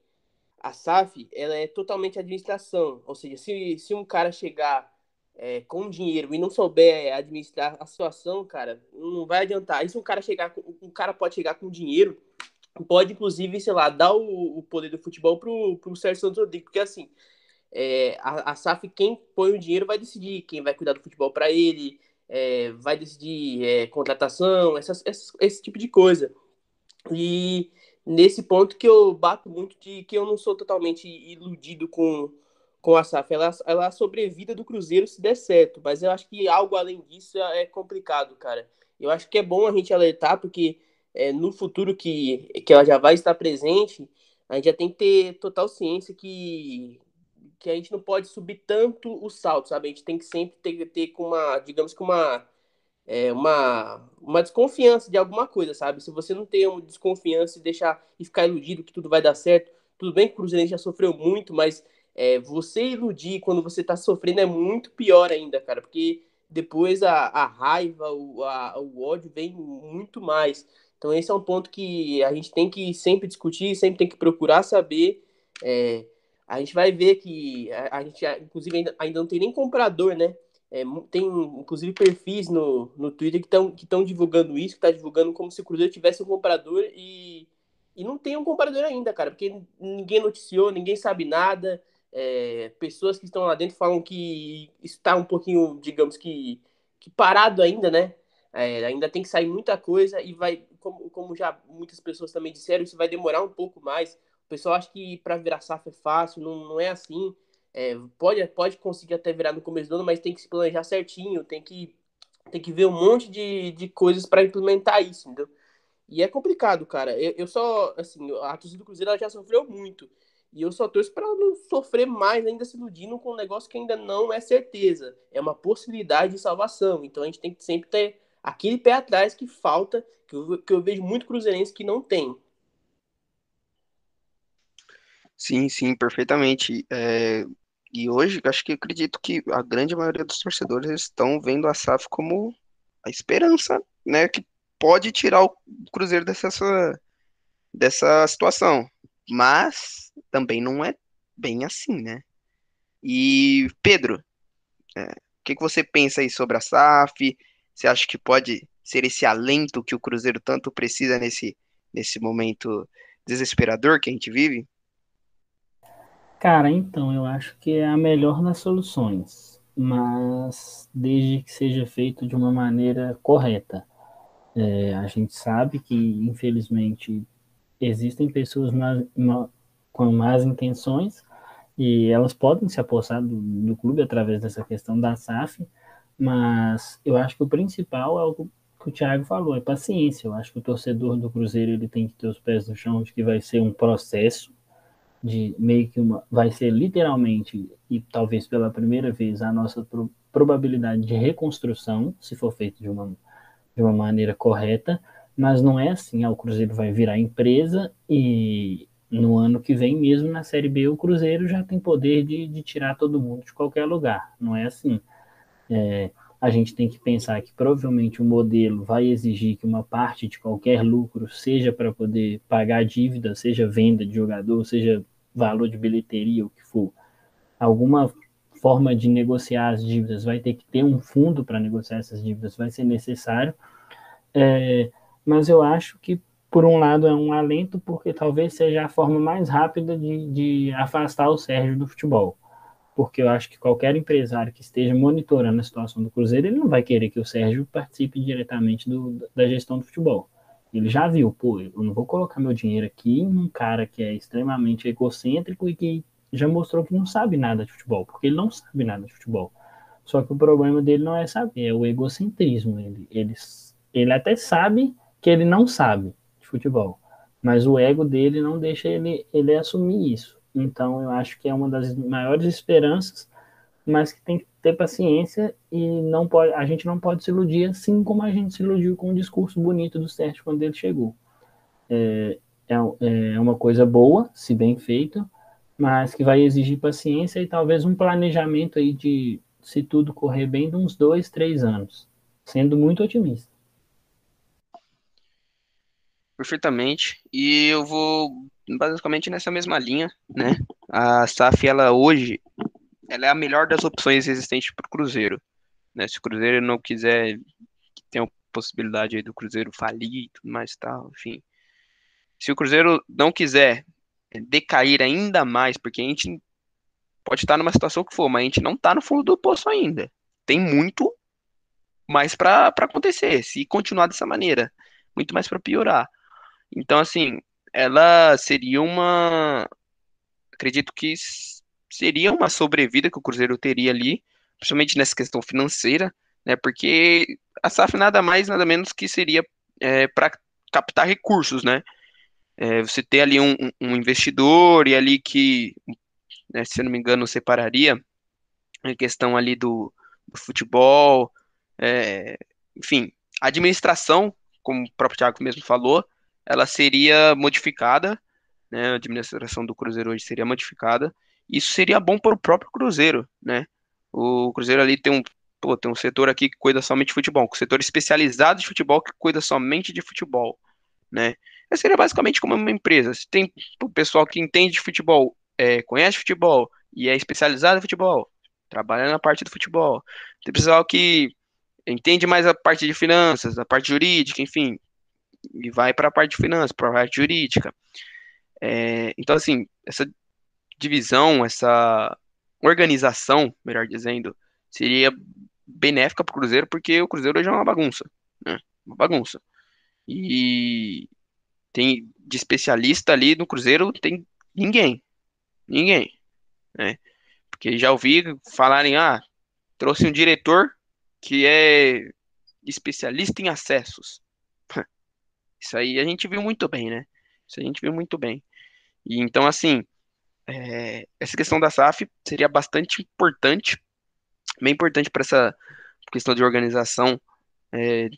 a SAF ela é totalmente administração. Ou seja, se, se um cara chegar é, com dinheiro e não souber administrar a situação, cara, não vai adiantar. Se um cara chegar, um cara pode chegar com dinheiro, pode inclusive, sei lá, dar o, o poder do futebol pro, pro Sérgio Santos Rodrigues, porque assim, é, a, a SAF, quem põe o dinheiro vai decidir quem vai cuidar do futebol para ele, é, vai decidir é, contratação, essas, essas, esse tipo de coisa. E nesse ponto que eu bato muito de que eu não sou totalmente iludido com, com a SAF, ela, ela é a sobrevida do Cruzeiro se der certo, mas eu acho que algo além disso é complicado, cara. Eu acho que é bom a gente alertar, porque é, no futuro que, que ela já vai estar presente, a gente já tem que ter total ciência que, que a gente não pode subir tanto o salto, sabe? A gente tem que sempre ter, ter com uma, digamos que uma, é, uma, uma desconfiança de alguma coisa, sabe? Se você não tem uma desconfiança e deixar e ficar iludido que tudo vai dar certo, tudo bem que o Cruzeiro já sofreu muito, mas é, você iludir quando você tá sofrendo é muito pior ainda, cara, porque depois a, a raiva, o, a, o ódio vem muito mais. Então esse é um ponto que a gente tem que sempre discutir, sempre tem que procurar saber. É, a gente vai ver que a, a gente, inclusive, ainda, ainda, não tem nem comprador, né? É, tem, inclusive, perfis no, no Twitter que estão que divulgando isso, que tá divulgando como se o Cruzeiro tivesse um comprador e, e não tem um comprador ainda, cara, porque ninguém noticiou, ninguém sabe nada. É, pessoas que estão lá dentro falam que está um pouquinho, digamos que, que parado ainda, né? É, ainda tem que sair muita coisa e vai, como, como já muitas pessoas também disseram, isso vai demorar um pouco mais. O pessoal acha que para virar safra é fácil, não, não é assim. É, pode, pode conseguir até virar no começo do ano, mas tem que se planejar certinho, tem que, tem que ver um monte de, de coisas para implementar isso, entendeu? E é complicado, cara. Eu, eu só, assim, a torcida do Cruzeiro ela já sofreu muito. E eu só torço para não sofrer mais, ainda se iludindo com um negócio que ainda não é certeza. É uma possibilidade de salvação. Então a gente tem que sempre ter aquele pé atrás que falta, que eu, que eu vejo muito cruzeirense que não tem. Sim, sim, perfeitamente. É, e hoje, acho que acredito que a grande maioria dos torcedores estão vendo a SAF como a esperança, né, que pode tirar o Cruzeiro dessa, dessa situação. Mas também não é bem assim, né? E, Pedro, é, o que, que você pensa aí sobre a SAF? Você acha que pode ser esse alento que o Cruzeiro tanto precisa nesse, nesse momento desesperador que a gente vive? Cara, então, eu acho que é a melhor das soluções, mas desde que seja feito de uma maneira correta. É, a gente sabe que, infelizmente, existem pessoas com más intenções e elas podem se apossar do, do clube através dessa questão da SAF, mas eu acho que o principal é o que o Thiago falou, é paciência. Eu acho que o torcedor do Cruzeiro ele tem que ter os pés no chão de que vai ser um processo de meio que uma vai ser literalmente e talvez pela primeira vez a nossa pro, probabilidade de reconstrução, se for feito de uma de uma maneira correta, mas não é assim, ah, o Cruzeiro vai virar empresa e no ano que vem mesmo na Série B o Cruzeiro já tem poder de, de tirar todo mundo de qualquer lugar, não é assim. É, a gente tem que pensar que provavelmente o modelo vai exigir que uma parte de qualquer lucro seja para poder pagar dívida, seja venda de jogador, seja valor de bilheteria, o que for. Alguma forma de negociar as dívidas vai ter que ter um fundo para negociar essas dívidas, vai ser necessário. É, mas eu acho que, por um lado, é um alento, porque talvez seja a forma mais rápida de, de afastar o Sérgio do futebol porque eu acho que qualquer empresário que esteja monitorando a situação do Cruzeiro, ele não vai querer que o Sérgio participe diretamente do, da gestão do futebol. Ele já viu, pô, eu não vou colocar meu dinheiro aqui num cara que é extremamente egocêntrico e que já mostrou que não sabe nada de futebol, porque ele não sabe nada de futebol. Só que o problema dele não é saber, é o egocentrismo. Ele, ele, ele até sabe que ele não sabe de futebol, mas o ego dele não deixa ele, ele assumir isso. Então, eu acho que é uma das maiores esperanças, mas que tem que ter paciência e não pode, a gente não pode se iludir assim como a gente se iludiu com o discurso bonito do Sérgio quando ele chegou. É, é, é uma coisa boa, se bem feito, mas que vai exigir paciência e talvez um planejamento aí de, se tudo correr bem, de uns dois, três anos, sendo muito otimista. Perfeitamente. E eu vou basicamente nessa mesma linha, né? A SAF, ela hoje, ela é a melhor das opções existentes para o Cruzeiro. Né? Se o Cruzeiro não quiser, tem a possibilidade do Cruzeiro falir e tudo mais tal, enfim. Se o Cruzeiro não quiser decair ainda mais, porque a gente pode estar numa situação que for, mas a gente não está no fundo do poço ainda. Tem muito mais para acontecer, se continuar dessa maneira. Muito mais para piorar. Então, assim, ela seria uma. Acredito que seria uma sobrevida que o Cruzeiro teria ali, principalmente nessa questão financeira, né? Porque a SAF nada mais, nada menos que seria é, para captar recursos, né? É, você ter ali um, um, investidor e ali que, né, se eu não me engano, separaria a questão ali do, do futebol, é, enfim, a administração, como o próprio Thiago mesmo falou, ela seria modificada, né? A administração do Cruzeiro hoje seria modificada. Isso seria bom para o próprio Cruzeiro, né? O Cruzeiro ali tem um, pô, tem um setor aqui que cuida somente de futebol, um setor especializado de futebol que cuida somente de futebol, né? Essa seria basicamente como uma empresa. Se tem o pessoal que entende de futebol, é, conhece futebol e é especializado em futebol, trabalha na parte do futebol. Tem pessoal que entende mais a parte de finanças, a parte jurídica, enfim, e vai para a parte de finanças, para a parte jurídica. É, então, assim, essa divisão, essa organização, melhor dizendo, seria benéfica para o Cruzeiro, porque o Cruzeiro hoje é uma bagunça, né? Uma bagunça. E tem de especialista ali no Cruzeiro, tem ninguém. Ninguém. Né? Porque já ouvi falarem, ah, trouxe um diretor que é especialista em acessos. Isso aí a gente viu muito bem, né? Isso a gente viu muito bem. E então, assim, é, essa questão da SAF seria bastante importante, bem importante para essa questão de organização é,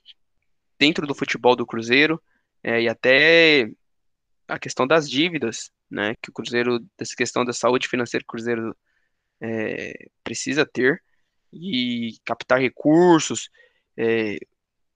dentro do futebol do Cruzeiro é, e até a questão das dívidas, né, que o Cruzeiro, dessa questão da saúde financeira que o Cruzeiro é, precisa ter e captar recursos, é,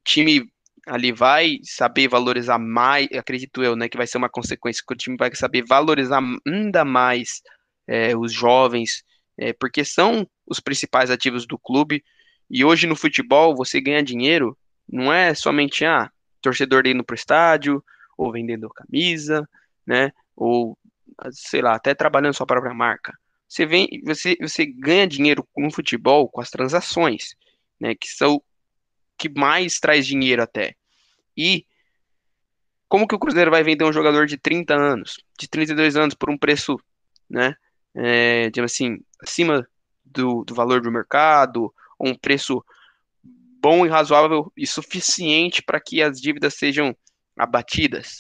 time ali vai saber valorizar mais, acredito eu, né, que vai ser uma consequência que o time vai saber valorizar ainda mais é, os jovens, é, porque são os principais ativos do clube. E hoje no futebol você ganha dinheiro, não é somente ah, torcedor indo pro estádio ou vendendo camisa, né, ou sei lá, até trabalhando sua própria marca. Você vem, você, você ganha dinheiro no futebol com as transações, né, que são que mais traz dinheiro até. E como que o Cruzeiro vai vender um jogador de 30 anos, de 32 anos por um preço, né, é, digamos assim, acima do, do valor do mercado, ou um preço bom e razoável e suficiente para que as dívidas sejam abatidas,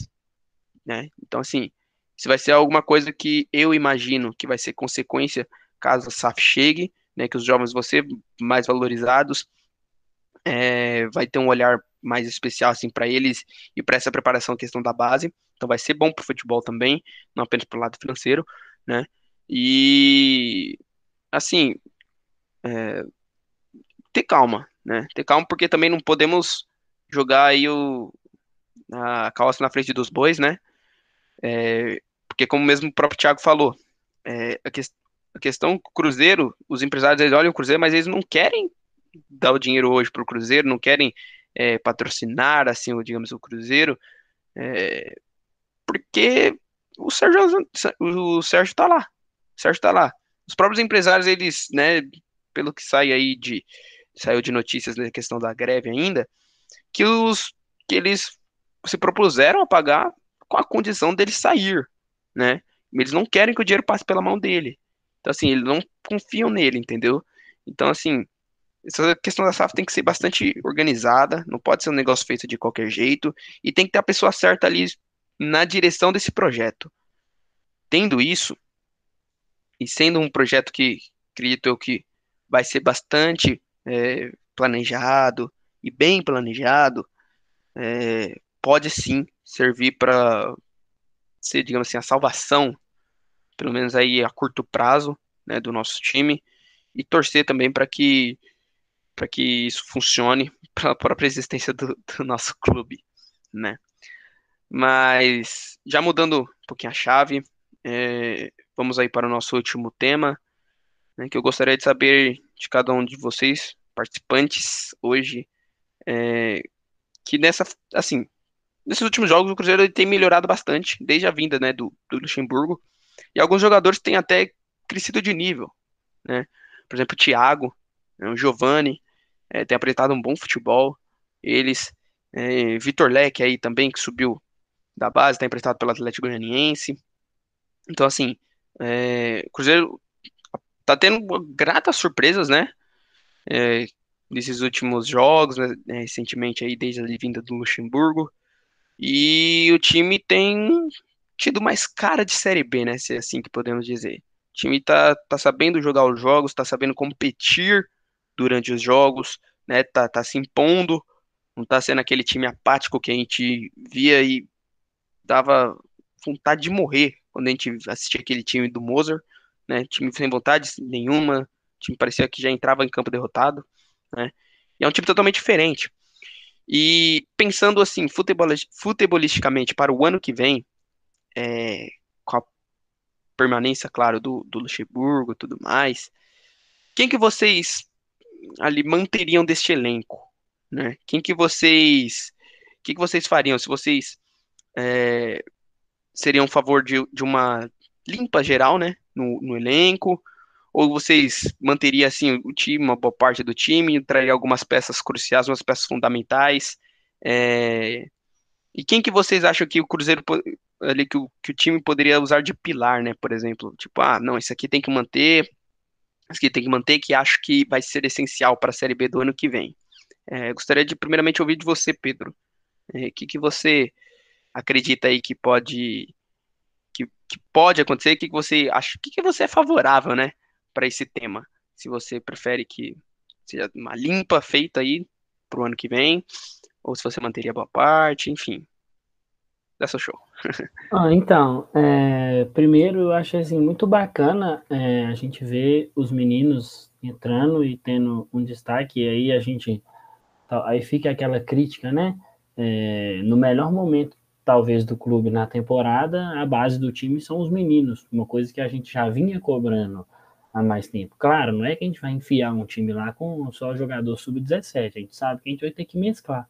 né? Então, assim, isso vai ser alguma coisa que eu imagino que vai ser consequência caso a SAF chegue, né? Que os jovens vão ser mais valorizados, é, vai ter um olhar mais especial assim para eles e para essa preparação questão da base. Então vai ser bom para o futebol também, não apenas para o lado financeiro, né? E assim, é, ter calma, né? Ter calma porque também não podemos jogar aí o a calça na frente dos bois, né? É, porque como mesmo o próprio Thiago falou, é, a, que, a questão Cruzeiro, os empresários eles olham o Cruzeiro, mas eles não querem dar o dinheiro hoje para o Cruzeiro, não querem é, patrocinar, assim, digamos, o Cruzeiro, é, porque o Sérgio, o Sérgio tá lá, o Sérgio tá lá. Os próprios empresários, eles, né, pelo que sai aí de, saiu de notícias na questão da greve ainda, que os, que eles se propuseram a pagar com a condição dele sair, né? Eles não querem que o dinheiro passe pela mão dele. Então, assim, eles não confiam nele, entendeu? Então, assim, essa questão da SAF tem que ser bastante organizada, não pode ser um negócio feito de qualquer jeito, e tem que ter a pessoa certa ali na direção desse projeto. Tendo isso, e sendo um projeto que acredito eu que vai ser bastante é, planejado e bem planejado, é, pode sim servir para ser, digamos assim, a salvação, pelo menos aí a curto prazo, né, do nosso time, e torcer também para que para que isso funcione para a própria existência do, do, nosso clube, né? Mas já mudando um pouquinho a chave, é, vamos aí para o nosso último tema, né, que eu gostaria de saber de cada um de vocês, participantes hoje, é, que nessa, assim, nesses últimos jogos o Cruzeiro tem melhorado bastante, desde a vinda, né, do, do Luxemburgo, e alguns jogadores têm até crescido de nível, né? Por exemplo, o Thiago, né, o Giovani, é, tem apresentado um bom futebol. Eles, é, Vitor Leque aí também, que subiu da base, está emprestado pelo Atlético Goianiense. Então, assim, é, Cruzeiro tá tendo gratas surpresas, né? É, nesses últimos jogos, né, recentemente aí desde a vinda do Luxemburgo. E o time tem tido mais cara de Série B, né? Se é assim que podemos dizer. O time tá, tá sabendo jogar os jogos, tá sabendo competir durante os jogos, né? Tá, tá se impondo, não tá sendo aquele time apático que a gente via e dava vontade de morrer quando a gente assistia aquele time do Mozart, né? Time sem vontade nenhuma, time parecia que já entrava em campo derrotado, né? E é um time totalmente diferente. E pensando assim, futebolisticamente para o ano que vem, é, com a permanência, claro, do, do Luxemburgo e tudo mais, quem que vocês ali manteriam deste elenco? Né? Quem que vocês. O que, que vocês fariam se vocês é, seriam a favor de, de uma limpa geral, né? No, no elenco? Ou vocês manteriam assim o time, uma boa parte do time, traria algumas peças cruciais, umas peças fundamentais? É... E quem que vocês acham que o Cruzeiro ali que o, que o time poderia usar de pilar, né? Por exemplo, tipo, ah, não, isso aqui tem que manter, isso aqui tem que manter, que acho que vai ser essencial para a Série B do ano que vem. É, gostaria de primeiramente ouvir de você, Pedro. O é, que, que você acredita aí que pode que, que pode acontecer? O que, que você acha? Que, que você é favorável, né, para esse tema? Se você prefere que seja uma limpa feita aí para o ano que vem, ou se você manteria boa parte, enfim. Dessa show. ah, então, é, primeiro eu acho assim, muito bacana é, a gente ver os meninos entrando e tendo um destaque, e aí a gente aí fica aquela crítica, né? É, no melhor momento, talvez, do clube na temporada, a base do time são os meninos, uma coisa que a gente já vinha cobrando há mais tempo. Claro, não é que a gente vai enfiar um time lá com só jogador sub-17, a gente sabe que a gente vai ter que mesclar.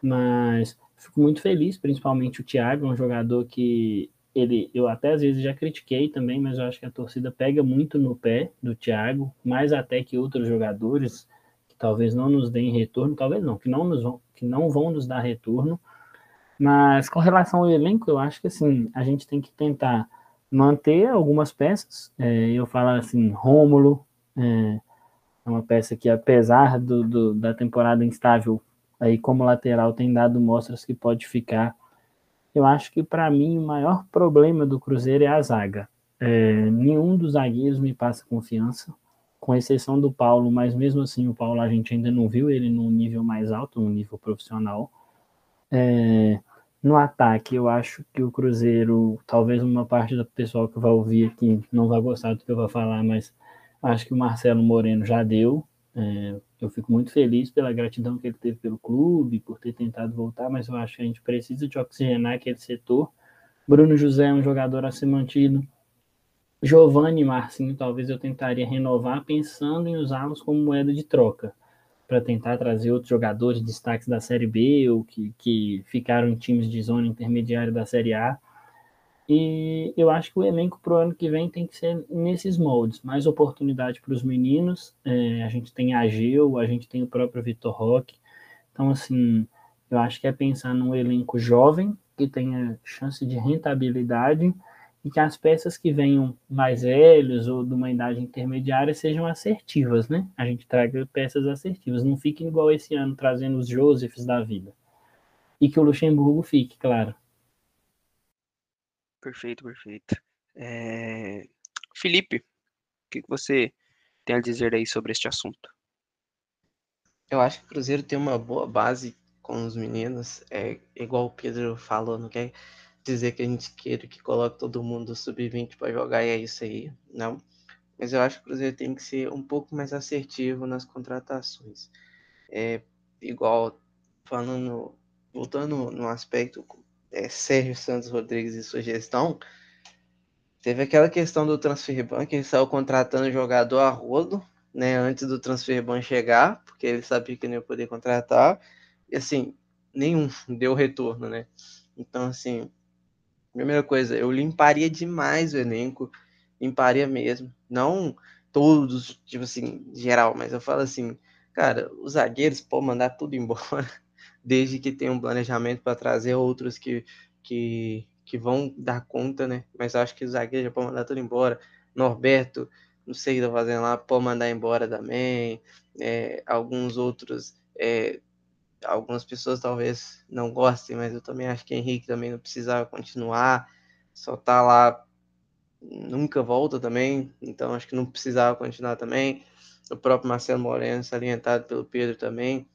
Mas fico muito feliz, principalmente o Thiago, um jogador que ele, eu até às vezes já critiquei também, mas eu acho que a torcida pega muito no pé do Thiago, mais até que outros jogadores talvez não nos deem retorno, talvez não, que não, nos vão, que não vão nos dar retorno. Mas com relação ao elenco, eu acho que assim, a gente tem que tentar manter algumas peças. É, eu falo assim, Rômulo é, é, uma peça que, apesar do, do, da temporada instável, aí como lateral tem dado mostras que pode ficar. Eu acho que para mim o maior problema do Cruzeiro é a zaga. É, nenhum dos zagueiros me passa confiança com exceção do Paulo, mas mesmo assim o Paulo a gente ainda não viu ele num nível mais alto, num nível profissional. É, no ataque, eu acho que o Cruzeiro, talvez uma parte do pessoal que vai ouvir aqui não vai gostar do que eu vou falar, mas acho que o Marcelo Moreno já deu. É, eu fico muito feliz pela gratidão que ele teve pelo clube, por ter tentado voltar, mas eu acho que a gente precisa de oxigenar aquele setor. Bruno José é um jogador a ser mantido. Giovanni Marcinho, talvez eu tentaria renovar pensando em usá-los como moeda de troca, para tentar trazer outros jogadores destaques da Série B ou que, que ficaram em times de zona intermediária da Série A. E eu acho que o elenco para o ano que vem tem que ser nesses moldes. Mais oportunidade para os meninos. É, a gente tem a Geu, a gente tem o próprio Vitor Roque. Então, assim, eu acho que é pensar num elenco jovem, que tenha chance de rentabilidade e que as peças que venham mais velhos ou de uma idade intermediária sejam assertivas, né? A gente traga peças assertivas, não fiquem igual esse ano trazendo os Josephs da vida. E que o Luxemburgo fique, claro. Perfeito, perfeito. É... Felipe, o que você tem a dizer aí sobre este assunto? Eu acho que o Cruzeiro tem uma boa base com os meninos, é igual o Pedro falou, não quer dizer que a gente queira que coloque todo mundo sub-20 para jogar e é isso aí, não. Mas eu acho que o Cruzeiro tem que ser um pouco mais assertivo nas contratações. É igual falando, voltando no aspecto é, Sérgio Santos Rodrigues e sua gestão, teve aquela questão do transfer ban que ele saiu contratando jogador a rodo, né, antes do transfer ban chegar, porque ele sabia que não ia poder contratar, e assim, nenhum deu retorno, né? Então, assim, Primeira coisa, eu limparia demais o elenco, limparia mesmo. Não todos, tipo assim, geral, mas eu falo assim, cara, os zagueiros podem mandar tudo embora, desde que tenha um planejamento para trazer outros que, que, que vão dar conta, né? Mas acho que os zagueiros já podem mandar tudo embora. Norberto, não sei o que tá fazendo lá, pode mandar embora também. É, alguns outros, é, algumas pessoas talvez não gostem, mas eu também acho que Henrique também não precisava continuar, só tá lá, nunca volta também, então acho que não precisava continuar também. O próprio Marcelo Moreno, salientado pelo Pedro também,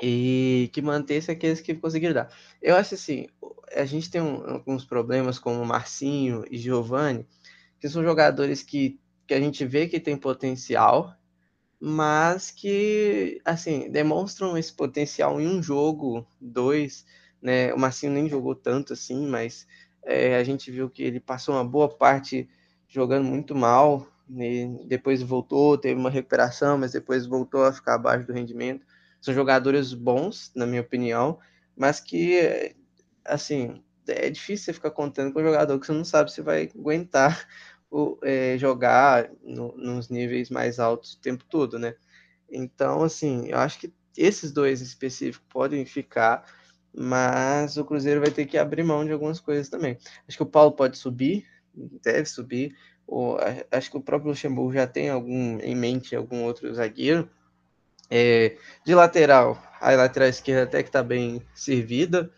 e que mantesse aqueles que conseguiram dar. Eu acho assim, a gente tem um, alguns problemas como Marcinho e Giovani, que são jogadores que, que a gente vê que tem potencial, mas que assim demonstram esse potencial em um jogo, dois, né? O Marcinho nem jogou tanto assim, mas é, a gente viu que ele passou uma boa parte jogando muito mal, depois voltou, teve uma recuperação, mas depois voltou a ficar abaixo do rendimento. São jogadores bons, na minha opinião, mas que, assim, é difícil você ficar contando com um jogador que você não sabe se vai aguentar o, é, jogar no, nos níveis mais altos o tempo todo, né? Então, assim, eu acho que esses dois em específico podem ficar, mas o Cruzeiro vai ter que abrir mão de algumas coisas também. Acho que o Paulo pode subir, deve subir. O, acho que o próprio Luxemburgo já tem algum em mente algum outro zagueiro. É, de lateral, a lateral esquerda até que está bem servida.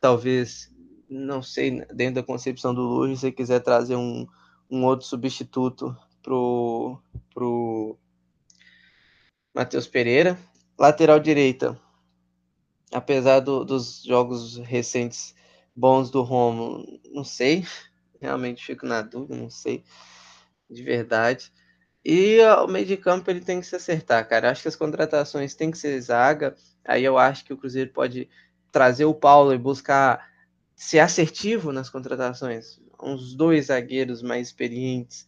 Talvez, não sei, dentro da concepção do Luiz, se quiser trazer um, um outro substituto pro, pro Matheus Pereira. Lateral direita, apesar do, dos jogos recentes bons do Romo, não sei, realmente fico na dúvida, não sei de verdade. E o meio de campo ele tem que se acertar, cara. Acho que as contratações têm que ser zaga. Aí eu acho que o Cruzeiro pode trazer o Paulo e buscar ser assertivo nas contratações. Uns dois zagueiros mais experientes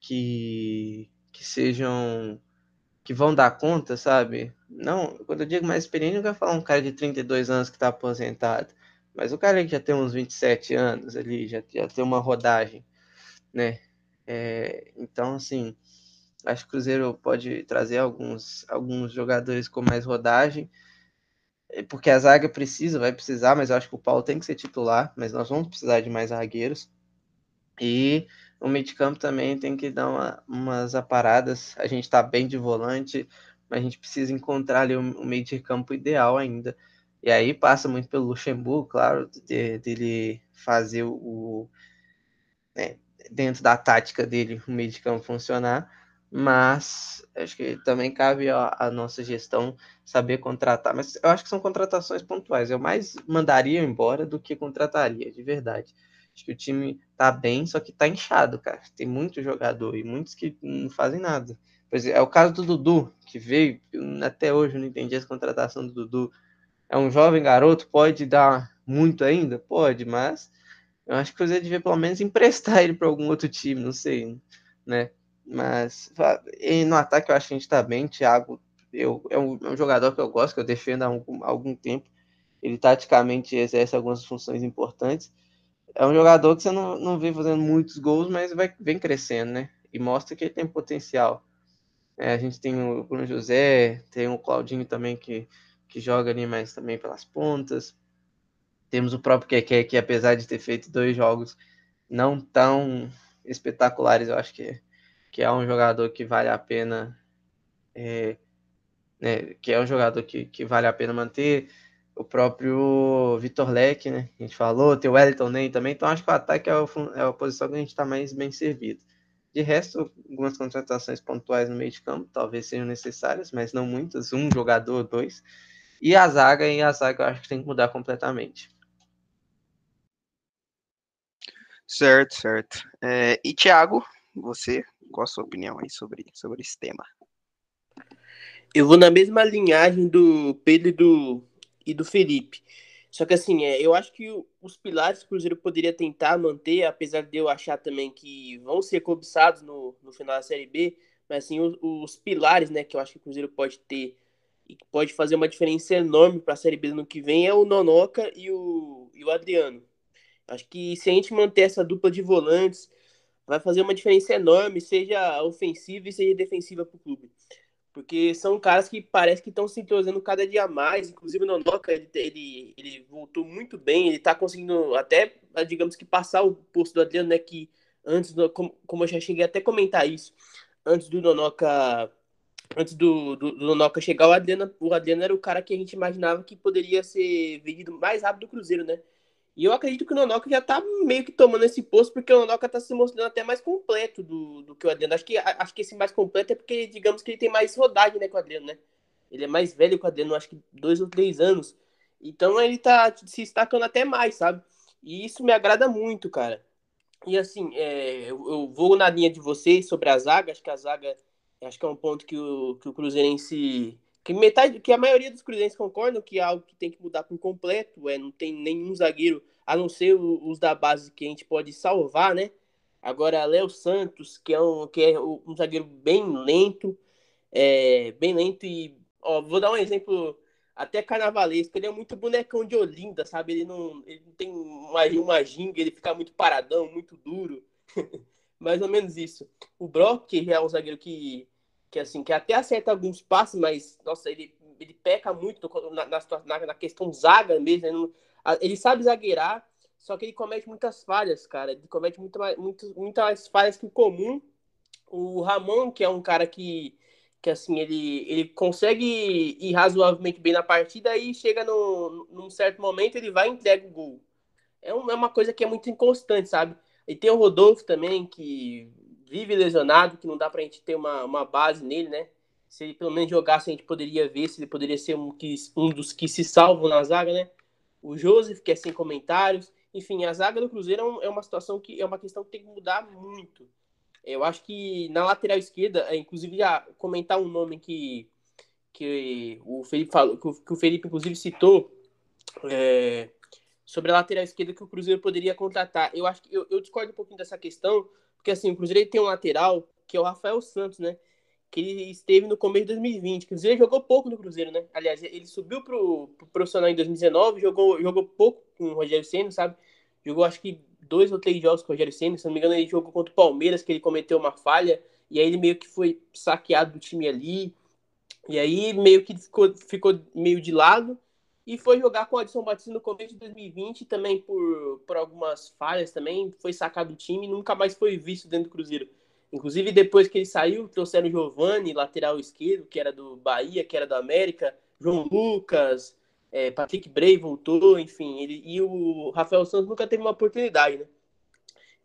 que, que sejam. que vão dar conta, sabe? Não, quando eu digo mais experiente, eu quero falar um cara de 32 anos que está aposentado. Mas o cara que já tem uns 27 anos ali, já, já tem uma rodagem, né? É, então, assim, Acho que o Cruzeiro pode trazer alguns, alguns jogadores com mais rodagem, é, porque a zaga precisa, vai precisar, mas eu acho que o Paulo tem que ser titular, mas nós vamos precisar de mais zagueiros. E o meio de campo também tem que dar uma, umas aparadas. A gente está bem de volante, mas a gente precisa encontrar ali o, o, meio de campo ideal ainda. E aí passa muito pelo Luxemburgo, claro, de, dele fazer o. Né, dentro da tática dele, o meio de campo funcionar mas acho que também cabe a, nossa gestão saber contratar. Mas eu acho que são contratações pontuais. Eu mais mandaria embora do que contrataria, de verdade. Acho que o time tá bem, só que tá inchado, cara. Tem muito jogador e muitos que não fazem nada. Pois é, é o caso do Dudu, que veio, até hoje eu não entendi essa contratação do Dudu. É um jovem garoto, pode dar muito ainda? Pode, mas eu acho que você devia pelo menos emprestar ele para algum outro time, não sei, né? Mas no ataque eu acho que a gente tá bem. Thiago eu, é, um, é um jogador que eu gosto, que eu defendo há algum, algum tempo. Ele taticamente exerce algumas funções importantes. É um jogador que você não, não vê fazendo muitos gols, mas vai, vem crescendo, né? E mostra que ele tem potencial. É, a gente tem o Bruno José, tem o Claudinho também que, que joga ali mais também pelas pontas. Temos o próprio Keke, que apesar de ter feito dois jogos não tão espetaculares, eu acho que que é um jogador que vale a pena, é, né, que é um jogador que, que vale a pena manter. O próprio Vitor Leque, né? A gente falou, tem o Wellington Ney também, então acho que o ataque é, o, é a posição que a gente está mais bem servido. De resto, algumas contratações pontuais no meio de campo talvez sejam necessárias, mas não muitas, um jogador, dois. E a zaga, e a zaga eu acho que tem que mudar completamente. Certo, certo. É, e Thiago, você, qual a sua opinião aí sobre, sobre esse tema? Eu vou na mesma linhagem do Pedro e do, e do Felipe. Só que assim, é, eu acho que os pilares que o Cruzeiro poderia tentar manter, apesar de eu achar também que vão ser cobiçados no, no final da Série B, mas assim, os, os pilares, né, que eu acho que o Cruzeiro pode ter e que pode fazer uma diferença enorme para a Série B no que vem é o Nonoca e o, e o Adriano. Acho que se a gente manter essa dupla de volantes, vai fazer uma diferença enorme, seja ofensiva e seja defensiva para o clube. Porque são caras que parece que estão se entrosando cada dia mais. Inclusive o Nonoka, ele, ele, ele voltou muito bem, ele está conseguindo até, digamos que, passar o posto do Adriano, né? Que antes do, como, como eu já cheguei até a comentar isso, antes do Nonoca antes do, do, do Nonoca chegar, o Adriano, o Adriano era o cara que a gente imaginava que poderia ser vendido mais rápido do Cruzeiro, né? E eu acredito que o Nonoca já tá meio que tomando esse posto, porque o Nonoca tá se mostrando até mais completo do, do que o Adriano. Acho que, acho que esse mais completo é porque, digamos que ele tem mais rodagem, né, com o Adriano, né? Ele é mais velho que o Adriano, acho que dois ou três anos. Então ele tá se destacando até mais, sabe? E isso me agrada muito, cara. E assim, é, eu, eu, vou na linha de vocês sobre a zaga. Acho que a zaga acho que é um ponto que o, que o Cruzeirense. Que metade, que a maioria dos cruzeirenses concordam que é algo que tem que mudar por completo. É, não tem nenhum zagueiro, a não ser os da base que a gente pode salvar, né? Agora, Léo Santos, que é um, que é um zagueiro bem lento, é, bem lento e. Ó, vou dar um exemplo até carnavalesco, ele é muito bonecão de Olinda, sabe? Ele não, ele não tem uma, uma ginga, ele fica muito paradão, muito duro. Mais ou menos isso. O Brock, que é um zagueiro que, que assim, que até acerta alguns passes, mas, nossa, ele, ele peca muito na, na, na questão zaga mesmo. Ele, não, ele sabe zagueirar, só que ele comete muitas falhas, cara. Ele comete muito, muito, muitas falhas que o comum. O Ramon, que é um cara que que assim, ele, ele consegue ir razoavelmente bem na partida e chega no, num certo momento ele vai e entrega o gol. É, um, é uma coisa que é muito inconstante, sabe? E tem o Rodolfo também, que vive lesionado, que não dá pra gente ter uma, uma base nele, né? Se ele pelo menos jogasse, a gente poderia ver se ele poderia ser um, que, um dos que se salvam na zaga, né? O Joseph, que é sem comentários. Enfim, a zaga do Cruzeiro é, é uma situação que é uma questão que tem que mudar muito. Eu acho que na lateral esquerda, é, inclusive, já comentar um nome que, que o Felipe falou, que o Felipe inclusive citou é, sobre a lateral esquerda que o Cruzeiro poderia contratar. Eu acho que eu, eu discordo um pouquinho dessa questão, porque assim, o Cruzeiro tem um lateral que é o Rafael Santos, né? Que ele esteve no começo de 2020. O Cruzeiro jogou pouco no Cruzeiro, né? Aliás, ele subiu pro, pro profissional em 2019, jogou, jogou pouco com o Rogério Senna, sabe? Jogou acho que dois ou três jogos com o Rogério Senna, se não me engano, ele jogou contra o Palmeiras, que ele cometeu uma falha, e aí ele meio que foi saqueado do time ali, e aí meio que ficou, ficou meio de lado, e foi jogar com o Adson Batista no começo de 2020, também por, por algumas falhas também, foi sacado do time e nunca mais foi visto dentro do Cruzeiro. Inclusive, depois que ele saiu, trouxeram o Giovanni, lateral esquerdo, que era do Bahia, que era do América, João Lucas, é, Patrick Bray voltou, enfim, ele, e o Rafael Santos nunca teve uma oportunidade, né?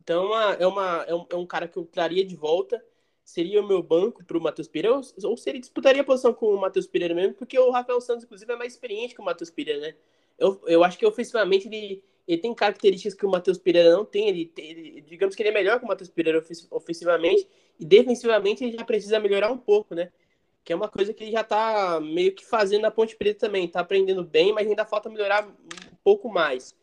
Então é, uma, é, um, é um cara que eu traria de volta, seria o meu banco para o Matheus Pereira, ou, ou se ele disputaria a posição com o Matheus Pereira mesmo, porque o Rafael Santos, inclusive, é mais experiente que o Matheus Pereira, né? Eu, eu acho que ofensivamente ele, ele tem características que o Matheus Pereira não tem, ele, ele, digamos que ele é melhor que o Matheus Pereira ofensivamente, e defensivamente ele já precisa melhorar um pouco, né? que é uma coisa que ele já está meio que fazendo na Ponte Preta também. Está aprendendo bem, mas ainda falta melhorar um pouco mais.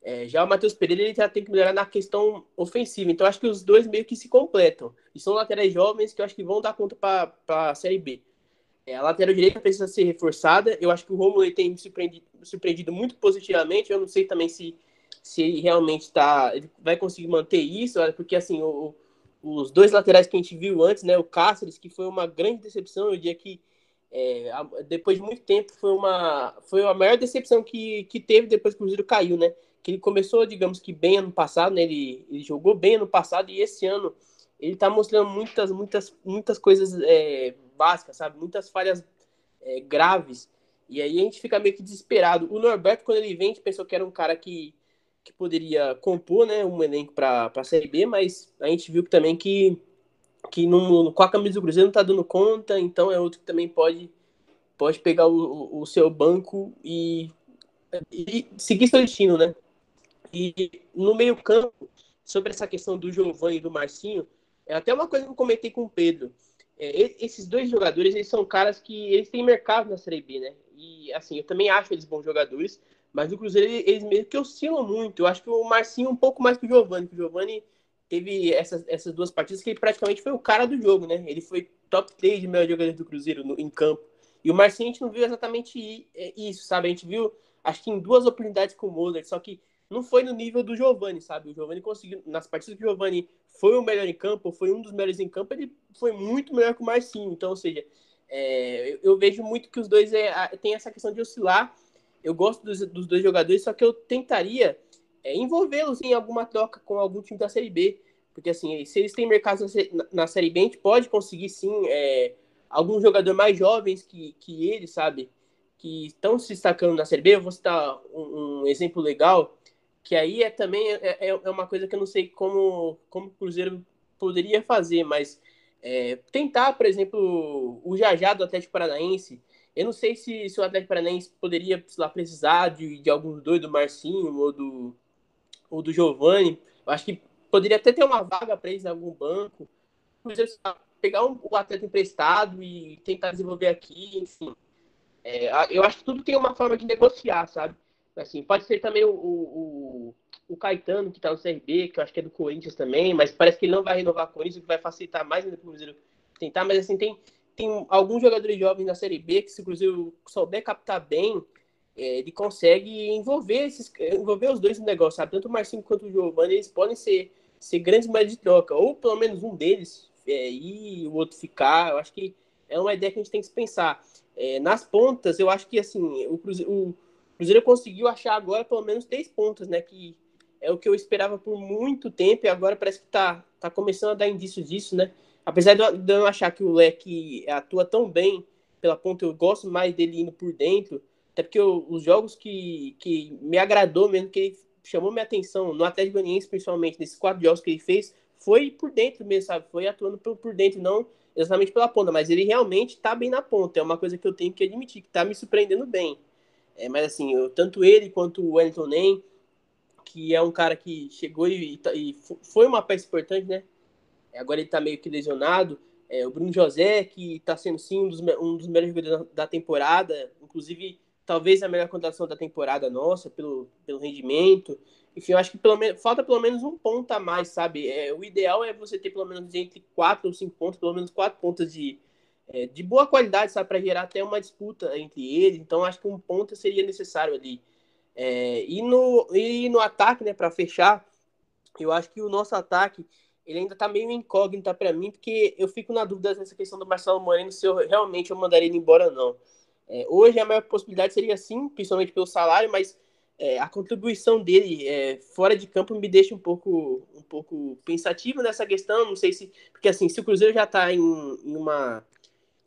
É, já o Matheus Pereira ele já tem que melhorar na questão ofensiva. Então acho que os dois meio que se completam. E são laterais jovens que eu acho que vão dar conta para a Série B. É, a lateral direita precisa ser reforçada. Eu acho que o Romulo tem me surpreendido, surpreendido, muito positivamente. Eu não sei também se, se realmente tá, ele vai conseguir manter isso, porque assim, o, os dois laterais que a gente viu antes, né, o Cáceres, que foi uma grande decepção, eu diria que é, depois de muito tempo foi uma foi a maior decepção que, que teve depois que o Cruzeiro caiu, né? Que ele começou, digamos que bem ano passado, né? Ele, ele jogou bem ano passado e esse ano ele tá mostrando muitas muitas muitas coisas é, básicas, sabe? Muitas falhas é, graves. E aí a gente fica meio que desesperado. O Norberto, quando ele vem, a gente pensou que era um cara que que poderia compor né, um elenco para a Série B, mas a gente viu também que, que no, com a camisa do Cruzeiro não está dando conta, então é outro que também pode, pode pegar o, o seu banco e, e seguir seu destino, né? E no meio campo, sobre essa questão do Giovanni e do Marcinho, é até uma coisa que eu comentei com o Pedro. É, esses dois jogadores, eles são caras que eles têm mercado na Série B, né? E assim, eu também acho eles bons jogadores, mas o Cruzeiro, eles meio que oscilam muito. Eu acho que o Marcinho um pouco mais que o Giovani. O Giovani teve essas, essas duas partidas que ele praticamente foi o cara do jogo, né? Ele foi top 3 de melhor jogador do Cruzeiro no, em campo. E o Marcinho a gente não viu exatamente é, isso, sabe? A gente viu, acho que em duas oportunidades com o Moller, só que não foi no nível do Giovani, sabe? O Giovani conseguiu, nas partidas que o Giovani foi o melhor em campo, foi um dos melhores em campo, ele foi muito melhor que o Marcinho. Então, ou seja, é, eu, eu, vejo muito que os dois é, tem essa questão de oscilar eu gosto dos, dos dois jogadores, só que eu tentaria é, envolvê-los em alguma troca com algum time da Série B. Porque, assim, se eles têm mercado na, na Série B, a gente pode conseguir, sim, é, alguns jogadores mais jovens que, que eles, sabe? Que estão se destacando na Série B. Eu vou citar um, um exemplo legal, que aí é também é, é, é uma coisa que eu não sei como, como o Cruzeiro poderia fazer, mas é, tentar, por exemplo, o Jajá do Atlético Paranaense. Eu não sei se, se o Atlético Paranaense poderia lá, precisar de, de dois, do Marcinho ou do, ou do Giovanni. Eu acho que poderia até ter uma vaga para eles em algum banco. Cruzeiro pegar um, o atleta emprestado e tentar desenvolver aqui, enfim. É, eu acho que tudo tem uma forma de negociar, sabe? Assim, pode ser também o, o, o Caetano, que está no CRB, que eu acho que é do Corinthians também, mas parece que ele não vai renovar com isso, que vai facilitar mais ainda para o Cruzeiro tentar. Mas assim, tem, tem alguns jogadores jovens na Série B que, se o Cruzeiro souber captar bem, é, ele consegue envolver, esses, envolver os dois no negócio, sabe? Tanto o Marcinho quanto o Giovanni, eles podem ser, ser grandes moedas de troca, ou pelo menos um deles é, ir, o outro ficar. Eu acho que é uma ideia que a gente tem que pensar. É, nas pontas, eu acho que assim, o Cruzeiro, o Cruzeiro conseguiu achar agora pelo menos três pontas, né? Que é o que eu esperava por muito tempo e agora parece que tá, tá começando a dar indícios disso, né? Apesar de eu, achar que o Leque atua tão bem pela ponta, eu gosto mais dele indo por dentro, até porque eu, os jogos que, que me agradou mesmo, que ele chamou minha atenção, no Atlético Goianiense principalmente, nesses quatro jogos que ele fez, foi por dentro mesmo, sabe? Foi atuando por, por dentro, não exatamente pela ponta, mas ele realmente tá bem na ponta. É uma coisa que eu tenho que admitir, que tá me surpreendendo bem. É, mas assim, eu, tanto ele quanto o Wellington Nem, que é um cara que chegou e, e, foi uma peça importante, né? Agora ele tá meio que lesionado. É, o Bruno José, que tá sendo sim um dos, um dos melhores jogadores da temporada, inclusive talvez a melhor contratação da temporada nossa, pelo, pelo rendimento. Enfim, eu acho que pelo menos, falta pelo menos um ponto a mais, sabe? É, o ideal é você ter pelo menos entre quatro ou cinco pontos, pelo menos quatro pontos de, é, de boa qualidade, sabe? Para gerar até uma disputa entre eles. Então, acho que um ponto seria necessário ali. É, e, no, e no ataque, né, para fechar, eu acho que o nosso ataque ele ainda tá meio incógnita para mim, porque eu fico na dúvida nessa questão do Marcelo Moreno, se eu realmente eu mandaria ele embora ou não. É, hoje a maior possibilidade seria sim, principalmente pelo salário, mas é, a contribuição dele é, fora de campo me deixa um pouco, um pouco pensativo nessa questão. Não sei se. Porque assim, se o Cruzeiro já está em, em, uma,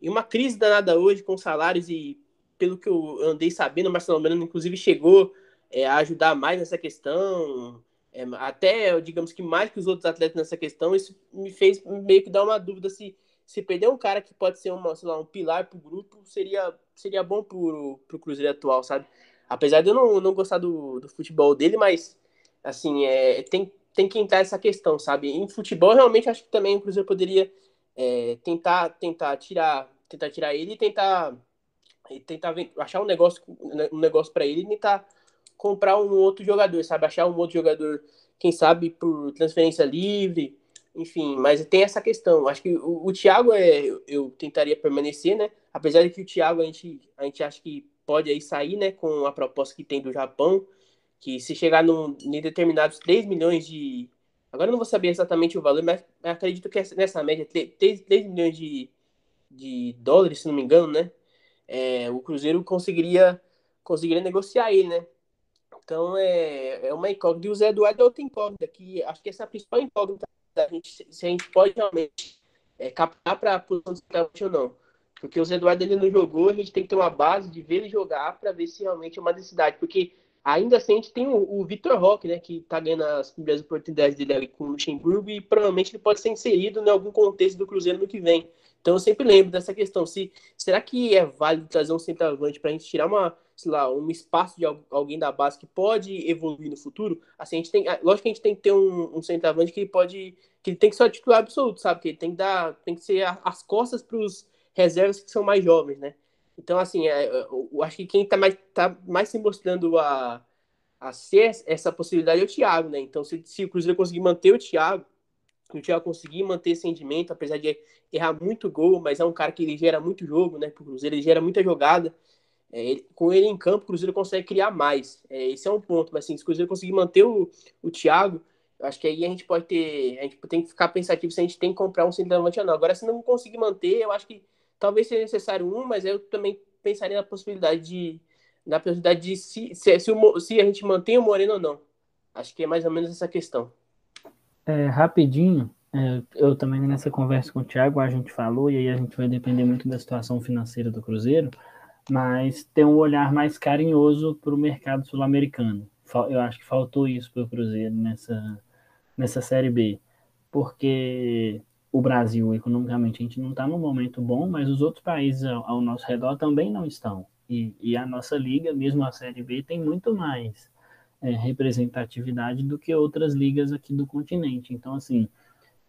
em uma crise danada hoje com salários e pelo que eu andei sabendo, o Marcelo Moreno inclusive chegou é, a ajudar mais nessa questão. É, até, digamos que mais que os outros atletas nessa questão, isso me fez meio que dar uma dúvida se, se perder um cara que pode ser uma, lá, um pilar para o grupo, seria, seria bom para o Cruzeiro atual, sabe? Apesar de eu não, não gostar do, do futebol dele, mas assim, é, tem, tem que entrar essa questão, sabe? Em futebol, realmente acho que também o Cruzeiro poderia é, tentar, tentar tirar, tentar tirar ele e tentar, tentar achar um negócio, um negócio para ele e tentar comprar um outro jogador, sabe? Achar um outro jogador, quem sabe por transferência livre, enfim. Mas tem essa questão. Acho que o, o Thiago é, eu, eu tentaria permanecer, né? Apesar de que o Thiago a gente, a gente acha que pode aí sair, né, com a proposta que tem do Japão, que se chegar num, em determinados 3 milhões de. Agora eu não vou saber exatamente o valor, mas acredito que nessa média, 3, 3 milhões de, de dólares, se não me engano, né? É, o Cruzeiro conseguiria, conseguiria negociar ele, né? Então é, é uma incógnita. E o Zé Eduardo é outra incógnita, que acho que essa é a principal incógnita da gente, se a gente pode realmente é, captar para a posição de ou não. Porque o Zé Eduardo ele não jogou, a gente tem que ter uma base de ver ele jogar para ver se realmente é uma necessidade. Porque ainda assim a gente tem o, o Vitor Roque, né, que está ganhando as primeiras oportunidades dele ali com o Luxemburgo e provavelmente ele pode ser inserido em algum contexto do Cruzeiro no que vem. Então eu sempre lembro dessa questão. Se, será que é válido trazer um centroavante para a gente tirar uma, sei lá, um espaço de alguém da base que pode evoluir no futuro? Assim, a gente tem, lógico que a gente tem que ter um, um centroavante que pode, que ele tem que ser titular absoluto, sabe? Que ele tem que dar, tem que ser as costas para os reservas que são mais jovens, né? Então, assim, é, eu acho que quem está mais, tá mais se mostrando a, a ser essa possibilidade é o Thiago, né? Então, se, se o Cruzeiro conseguir manter o Thiago, o Thiago conseguir manter esse rendimento, apesar de errar muito gol, mas é um cara que ele gera muito jogo, né? Pro Cruzeiro, ele gera muita jogada. É, ele, com ele em campo, o Cruzeiro consegue criar mais. É, esse é um ponto, mas assim, se o Cruzeiro conseguir manter o, o Thiago, eu acho que aí a gente pode ter. A gente tem que ficar pensativo se a gente tem que comprar um centroavante ou não. Agora, se não conseguir manter, eu acho que Talvez seja necessário um, mas eu também pensaria na possibilidade de na possibilidade de se, se, se, o, se a gente mantém o Moreno ou não. Acho que é mais ou menos essa questão. É, rapidinho, é, eu também nessa conversa com o Thiago, a gente falou, e aí a gente vai depender muito da situação financeira do Cruzeiro, mas tem um olhar mais carinhoso para o mercado sul-americano. Eu acho que faltou isso para o Cruzeiro nessa, nessa Série B, porque o Brasil, economicamente, a gente não está num momento bom, mas os outros países ao, ao nosso redor também não estão. E, e, a nossa liga, mesmo a Série B, tem muito mais é, representatividade do que outras ligas aqui do continente. Então, assim,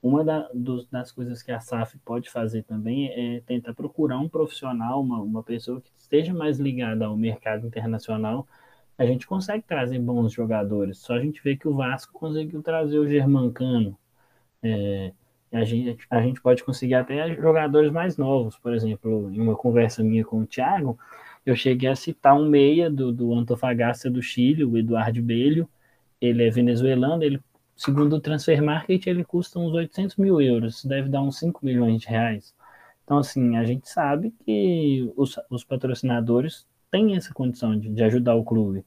uma da, dos, das coisas que a SAF pode fazer também é tentar procurar um profissional, uma, uma pessoa que esteja mais ligada ao mercado internacional. A gente consegue trazer bons jogadores. Só a gente vê que o Vasco conseguiu trazer o Germancano. É, a gente, a gente pode conseguir até jogadores mais novos. Por exemplo, em uma conversa minha com o Thiago, eu cheguei a citar um meia do, do Antofagasta do Chile, o Eduardo Belho. Ele é venezuelano, ele, segundo o Transfer Market, ele custa uns 800 mil euros, deve dar uns 5 milhões de reais. Então, assim, a gente sabe que os, os patrocinadores têm essa condição de, de ajudar o clube.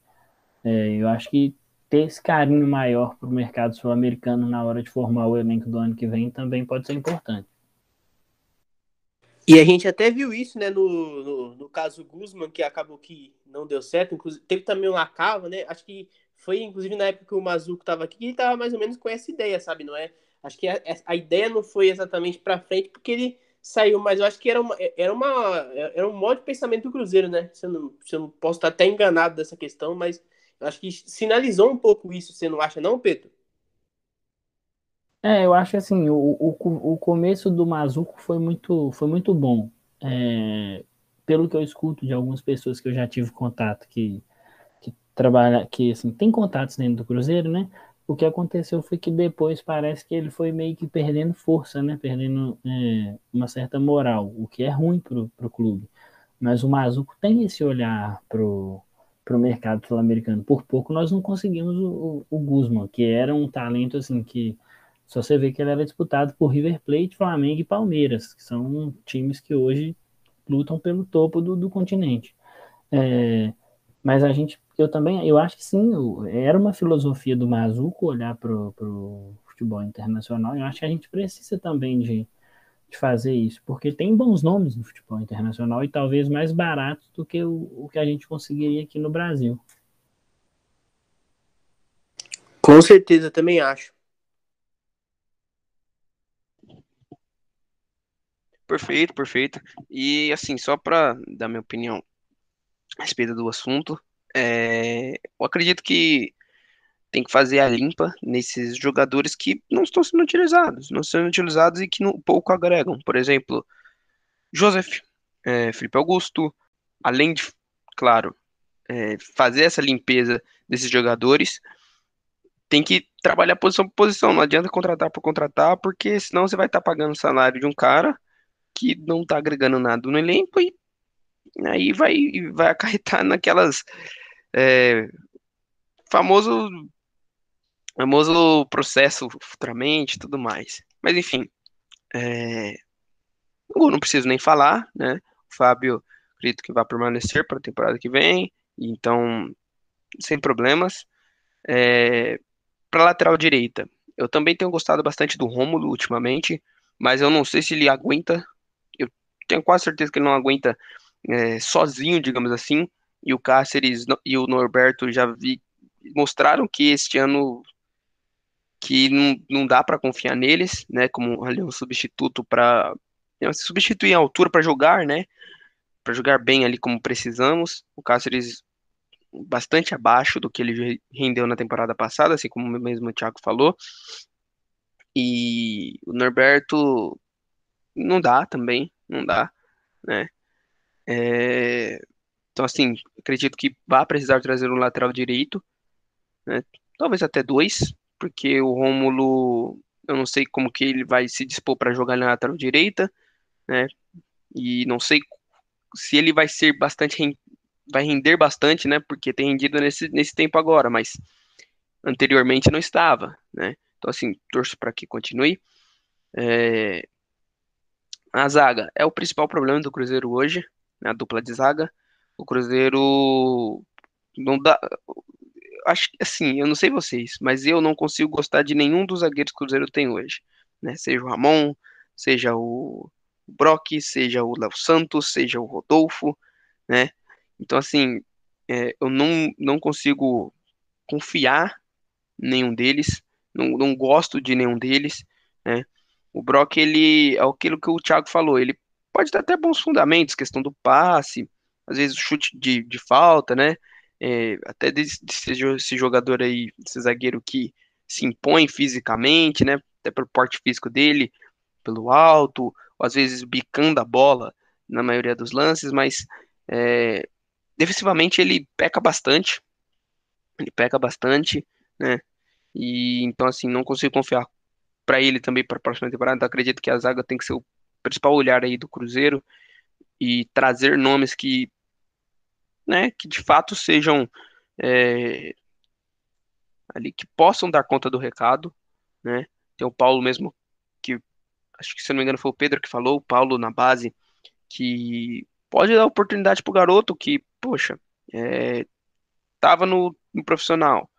É, eu acho que ter esse carinho maior para o mercado sul-americano na hora de formar o elenco do ano que vem também pode ser importante. E a gente até viu isso, né, no, no, no caso Guzman, que acabou que não deu certo. Inclusive, teve também o Lacava, né? Acho que foi, inclusive, na época que o Mazuco estava aqui, que ele estava mais ou menos com essa ideia, sabe? Não é? Acho que a, a ideia não foi exatamente para frente, porque ele saiu, mas eu acho que era, uma, era, uma, era um modo de pensamento do Cruzeiro, né? Se eu, não, se eu não posso estar até enganado dessa questão, mas acho que sinalizou um pouco isso, você não acha, não, Pedro? É, eu acho assim, o, o, o começo do Mazuco foi muito, foi muito bom. É, pelo que eu escuto de algumas pessoas que eu já tive contato, que, que trabalha, que assim, tem contatos dentro do Cruzeiro, né? O que aconteceu foi que depois parece que ele foi meio que perdendo força, né? Perdendo é, uma certa moral, o que é ruim pro, pro clube. Mas o Mazuco tem esse olhar pro, para o mercado sul-americano. Por pouco nós não conseguimos o, o, Guzman, que era um talento assim que só você vê que ele era disputado por River Plate, Flamengo e Palmeiras, que são times que hoje lutam pelo topo do, do continente. É, mas a gente, eu também, eu acho que sim, era uma filosofia do Mazuco olhar para o futebol internacional. Eu acho que a gente precisa também de de fazer isso, porque tem bons nomes no futebol internacional e talvez mais baratos do que o, o que a gente conseguiria aqui no Brasil. Com certeza, também acho. Perfeito, perfeito. E assim, só para dar minha opinião a respeito do assunto, é, eu acredito que tem que fazer a limpa nesses jogadores que não estão sendo utilizados, não sendo utilizados e que não, pouco agregam. Por exemplo, Joseph, é, Felipe Augusto, além de, claro, é, fazer essa limpeza desses jogadores, tem que trabalhar posição por posição. Não adianta contratar por contratar, porque senão você vai estar tá pagando o salário de um cara que não está agregando nada no elenco e aí vai, vai acarretar naquelas é, famoso famoso processo futuramente tudo mais. Mas enfim, é... o não preciso nem falar, né? O Fábio acredito que vai permanecer para a temporada que vem, então sem problemas. É... Para lateral direita, eu também tenho gostado bastante do Rômulo ultimamente, mas eu não sei se ele aguenta. Eu tenho quase certeza que ele não aguenta é, sozinho, digamos assim. E o Cáceres e o Norberto já vi mostraram que este ano que não, não dá para confiar neles, né, como ali um substituto para substituir a altura para jogar, né, para jogar bem ali como precisamos. O Cáceres bastante abaixo do que ele rendeu na temporada passada, assim como mesmo o Thiago falou. E o Norberto não dá também, não dá, né? É... Então, assim, acredito que vai precisar trazer um lateral direito, né? Talvez até dois, porque o Rômulo, eu não sei como que ele vai se dispor para jogar na lateral direita, né? E não sei se ele vai ser bastante vai render bastante, né? Porque tem rendido nesse, nesse tempo agora, mas anteriormente não estava, né? Então assim, torço para que continue. É... A zaga é o principal problema do Cruzeiro hoje, né? a dupla de zaga. O Cruzeiro não dá acho que assim, eu não sei vocês, mas eu não consigo gostar de nenhum dos zagueiros que o Cruzeiro tem hoje, né? Seja o Ramon, seja o Brock, seja o Léo Santos, seja o Rodolfo, né? Então, assim, é, eu não, não consigo confiar em nenhum deles, não, não gosto de nenhum deles, né? O Brock, ele é aquilo que o Thiago falou, ele pode ter até bons fundamentos, questão do passe, às vezes o chute de, de falta, né? É, até desse, esse jogador aí, esse zagueiro que se impõe fisicamente, né? Até pelo porte físico dele, pelo alto, às vezes bicando a bola na maioria dos lances, mas é, defensivamente ele peca bastante. Ele peca bastante, né? E então assim, não consigo confiar para ele também para a próxima temporada. Então, acredito que a zaga tem que ser o principal olhar aí do Cruzeiro e trazer nomes que, né, que de fato sejam é, ali que possam dar conta do recado, né? Tem o Paulo mesmo que acho que se não me engano foi o Pedro que falou, o Paulo na base que pode dar oportunidade pro garoto que, poxa, é, no, no profissional,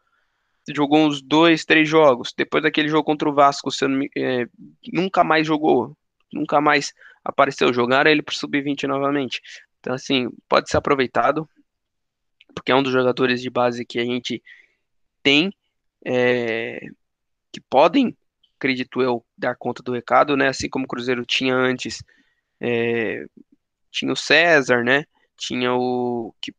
jogou uns dois, três jogos. Depois daquele jogo contra o Vasco, você não, é, nunca mais jogou, nunca mais apareceu. jogar ele pro sub-20 novamente. Então, assim, pode ser aproveitado, porque é um dos jogadores de base que a gente tem, é, que podem, acredito eu, dar conta do recado, né? Assim como o Cruzeiro tinha antes, é, tinha o César, né? Tinha o que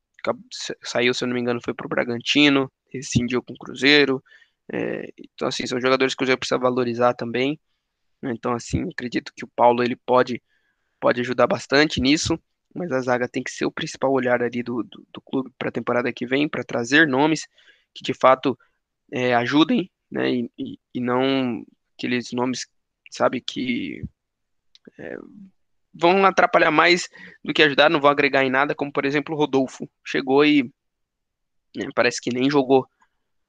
saiu, se eu não me engano, foi pro Bragantino, rescindiu com o Cruzeiro. É, então, assim, são jogadores que o Cruzeiro precisa valorizar também. Então, assim, acredito que o Paulo ele pode, pode ajudar bastante nisso, mas a zaga tem que ser o principal olhar ali do, do, do clube para a temporada que vem, para trazer nomes que de fato é, ajudem, né, e, e, e, não aqueles nomes, sabe, que é, vão atrapalhar mais do que ajudar, não vão agregar em nada, como por exemplo o Rodolfo. Chegou e né, parece que nem jogou,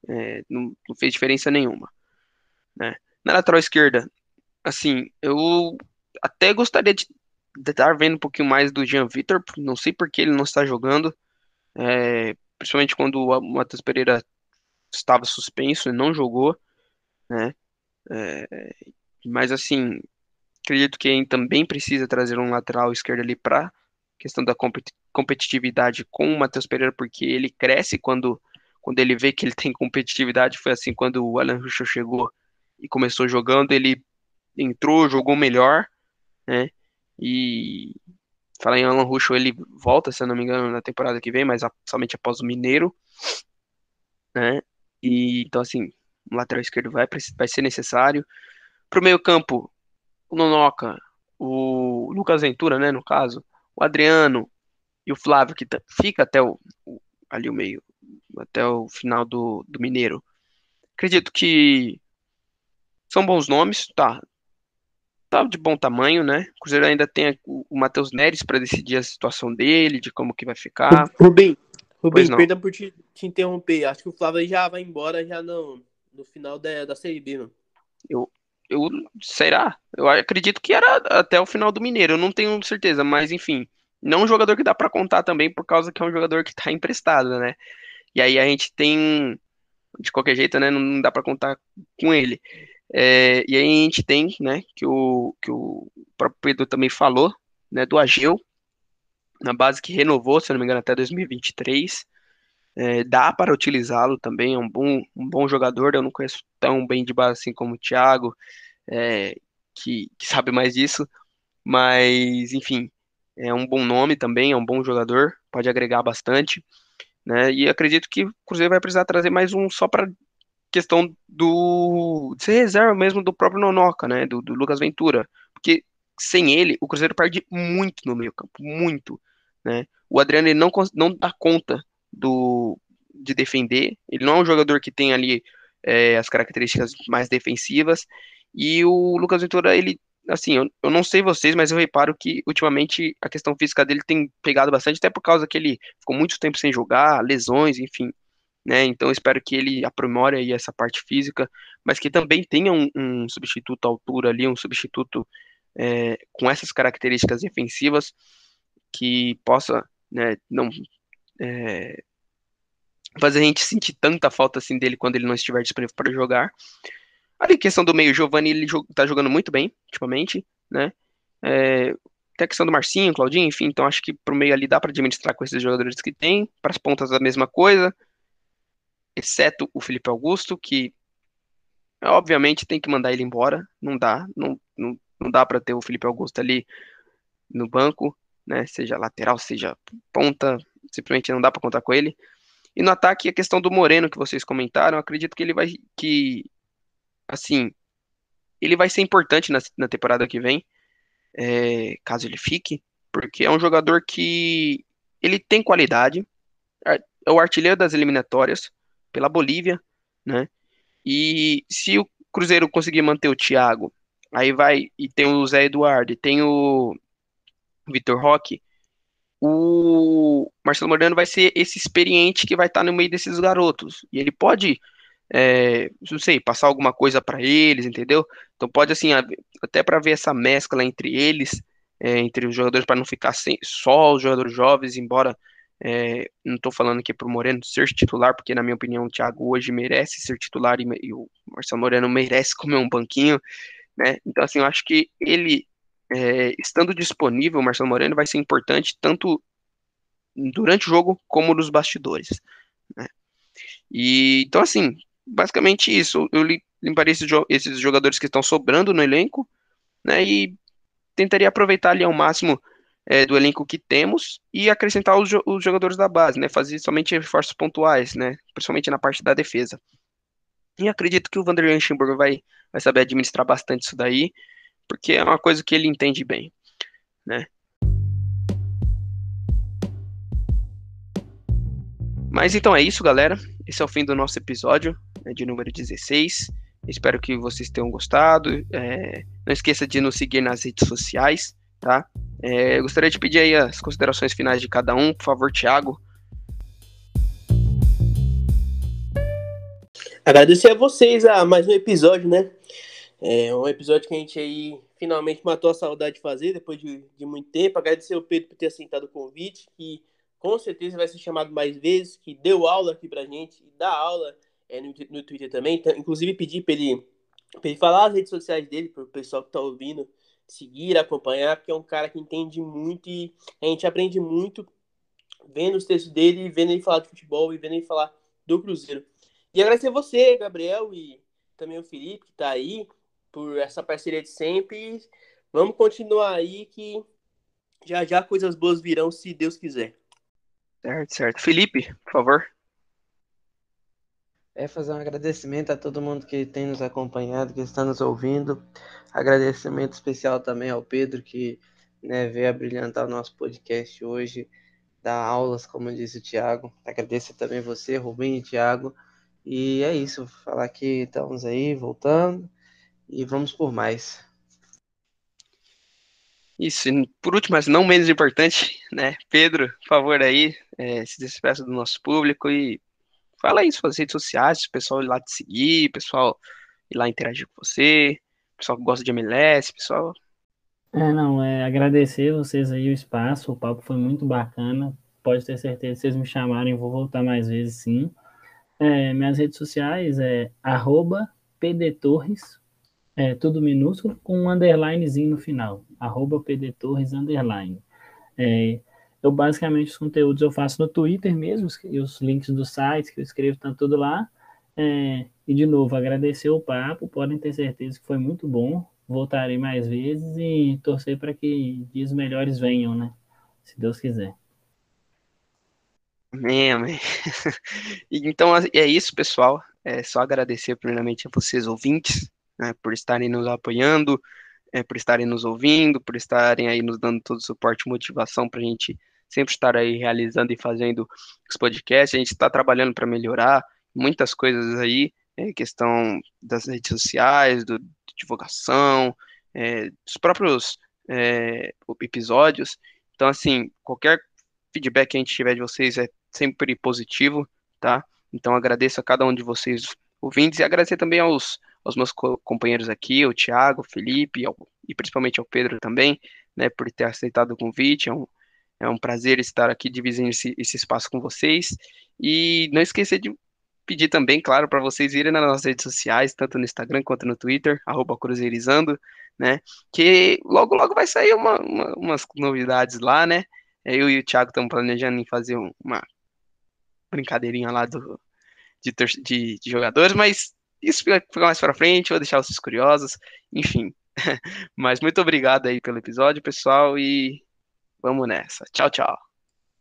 é, não, não, fez diferença nenhuma. Né. Na lateral esquerda, assim, eu até gostaria de, de estar vendo um pouquinho mais do Jean Vitor, não sei por que ele não está jogando, é, principalmente quando o Matheus Pereira estava suspenso e não jogou, né? É, mas assim, Acredito que também precisa trazer um lateral esquerdo ali para questão da competitividade com o Matheus Pereira, porque ele cresce quando, quando ele vê que ele tem competitividade. Foi assim quando o Alan Ruschel chegou e começou jogando, ele entrou, jogou melhor, né? E falar em Alan Ruschel, ele volta, se eu não me engano, na temporada que vem, mas somente após o Mineiro, né? E então assim, o lateral esquerdo vai, vai ser necessário. Para o meio campo, o Nonoca, o Lucas Ventura, né, no caso, o Adriano e o Flávio, que fica até o, o, ali o meio, até o final do, do Mineiro. Acredito que são bons nomes, tá, tá de bom tamanho, né? O Cruzeiro ainda tem o, Matheus Neres para decidir a situação dele, de como que vai ficar. Rubem, Rubem, perdão por te, te, interromper. Acho que o Flávio já vai embora já no, no final da, da Série B, mano. Eu, eu será? Eu acredito que era até o final do Mineiro, eu não tenho certeza, mas enfim, não um jogador que dá para contar também por causa que é um jogador que tá emprestado, né? E aí a gente tem de qualquer jeito, né, não dá para contar com ele. É, e aí a gente tem, né, que o que o próprio Pedro também falou, né, do Ageu, na base que renovou, se não me engano, até 2023. É, dá para utilizá-lo também, é um bom, um bom jogador. Eu não conheço tão bem de base assim como o Thiago, é, que, que, sabe mais disso, mas enfim, é um bom nome também, é um bom jogador, pode agregar bastante. Né? E acredito que o Cruzeiro vai precisar trazer mais um só para questão do de ser reserva mesmo do próprio Nonoca, né? Do, do Lucas Ventura, porque sem ele o Cruzeiro perde muito no meio campo, muito, né? O Adriano ele não não dá conta do, de defender. Ele não é um jogador que tem ali é, as características mais defensivas. E o Lucas Ventura, ele, assim, eu, eu não sei vocês, mas eu reparo que ultimamente a questão física dele tem pegado bastante, até por causa que ele ficou muito tempo sem jogar, lesões, enfim. Né? Então espero que ele aprimore aí essa parte física, mas que também tenha um, um substituto à altura ali, um substituto é, com essas características defensivas que possa né, não é, fazer a gente sentir tanta falta assim dele quando ele não estiver disponível para jogar. Ali, questão do meio, Giovanni, ele tá jogando muito bem, ultimamente, né? É, tem a questão do Marcinho, Claudinho, enfim, então acho que pro meio ali dá para administrar com esses jogadores que tem. Para as pontas a mesma coisa, exceto o Felipe Augusto, que obviamente tem que mandar ele embora. Não dá, não, não, não dá para ter o Felipe Augusto ali no banco, né? Seja lateral, seja ponta, simplesmente não dá para contar com ele. E no ataque, a questão do Moreno que vocês comentaram, acredito que ele vai que assim, ele vai ser importante na, na temporada que vem é, caso ele fique, porque é um jogador que ele tem qualidade, é, é o artilheiro das eliminatórias pela Bolívia, né? E se o Cruzeiro conseguir manter o Thiago, aí vai e tem o Zé Eduardo, e tem o Vitor Roque, o Marcelo Moreno vai ser esse experiente que vai estar no meio desses garotos. E ele pode é, não sei, passar alguma coisa para eles, entendeu? Então pode assim, até para ver essa mescla entre eles, é, entre os jogadores, para não ficar sem, só os jogadores jovens, embora é, não estou falando aqui para o Moreno ser titular, porque na minha opinião o Thiago hoje merece ser titular e, e o Marcelo Moreno merece comer um banquinho, né? Então assim, eu acho que ele é, estando disponível, o Marcelo Moreno vai ser importante tanto durante o jogo como nos bastidores. Né? E então assim, basicamente isso. Eu limparia esses, esses jogadores que estão sobrando no elenco, né? E tentaria aproveitar ali ao máximo é, do elenco que temos e acrescentar os, os, jogadores da base, né? Fazer somente reforços pontuais, né? Principalmente na parte da defesa. E acredito que o Vanderlei Schimburg vai, vai saber administrar bastante isso daí, porque é uma coisa que ele entende bem, né? Mas então é isso, galera. Esse é o fim do nosso episódio né, de número 16. Espero que vocês tenham gostado. É, não esqueça de nos seguir nas redes sociais, tá? É, gostaria de pedir aí as considerações finais de cada um, por favor, Thiago. Agradecer a vocês a mais um episódio, né? É um episódio que a gente aí finalmente matou a saudade de fazer depois de, de muito tempo. Agradecer ao Pedro por ter aceitado o convite, que com certeza vai ser chamado mais vezes, que deu aula aqui pra gente e dá aula é, no, no Twitter também. Então, inclusive, pedi pra ele, pra ele falar as redes sociais dele, pro pessoal que tá ouvindo seguir, acompanhar, porque é um cara que entende muito e a gente aprende muito vendo os textos dele, vendo ele falar de futebol e vendo ele falar do Cruzeiro. E agradecer você, Gabriel, e também o Felipe, que tá aí, por essa parceria de sempre. Vamos continuar aí que já já coisas boas virão, se Deus quiser. Certo, certo. Felipe, por favor. É fazer um agradecimento a todo mundo que tem nos acompanhado, que está nos ouvindo. Agradecimento especial também ao Pedro, que né, veio a brilhantar o nosso podcast hoje, dar aulas, como disse o Thiago. Agradeço também você, Rubem e Thiago. E é isso, falar que estamos aí, voltando, e vamos por mais. Isso, por último, mas não menos importante, né? Pedro, por favor aí, é, se despeça do nosso público e fala aí suas redes sociais, o pessoal ir lá te seguir, o pessoal ir lá interagir com você, o pessoal que gosta de MLS, pessoal. É, não, é agradecer vocês aí o espaço, o papo foi muito bacana. Pode ter certeza, vocês me chamarem, vou voltar mais vezes sim. É, minhas redes sociais é arroba pdtorres, é, tudo minúsculo, com um underlinezinho no final, arroba pdtorres, underline. É, eu basicamente os conteúdos eu faço no Twitter mesmo, e os links dos sites que eu escrevo estão tudo lá. É, e de novo, agradecer o papo, podem ter certeza que foi muito bom. Voltarei mais vezes e torcer para que dias melhores venham, né? Se Deus quiser. Amém, amém. então é isso, pessoal. É só agradecer primeiramente a vocês ouvintes né, por estarem nos apoiando, é, por estarem nos ouvindo, por estarem aí nos dando todo o suporte e motivação para a gente sempre estar aí realizando e fazendo os podcasts. A gente está trabalhando para melhorar muitas coisas aí, é, questão das redes sociais, do, de divulgação, é, dos próprios é, episódios. Então, assim, qualquer feedback que a gente tiver de vocês é sempre positivo, tá? Então, agradeço a cada um de vocês ouvintes e agradecer também aos, aos meus co companheiros aqui, o Thiago, o Felipe ao, e principalmente ao Pedro também, né, por ter aceitado o convite. É um, É um prazer estar aqui dividindo esse, esse espaço com vocês. E não esqueça de pedir também, claro, para vocês irem nas nossas redes sociais, tanto no Instagram quanto no Twitter, Cruzeirizando, né? Que logo, logo vai sair uma, uma, umas novidades lá, né? Eu e o Thiago estamos planejando em fazer uma brincadeirinha lá do, de, de, de jogadores, mas isso fica mais para frente, vou deixar vocês curiosos, enfim. mas muito obrigado aí pelo episódio, pessoal, e vamos nessa. Tchau, tchau.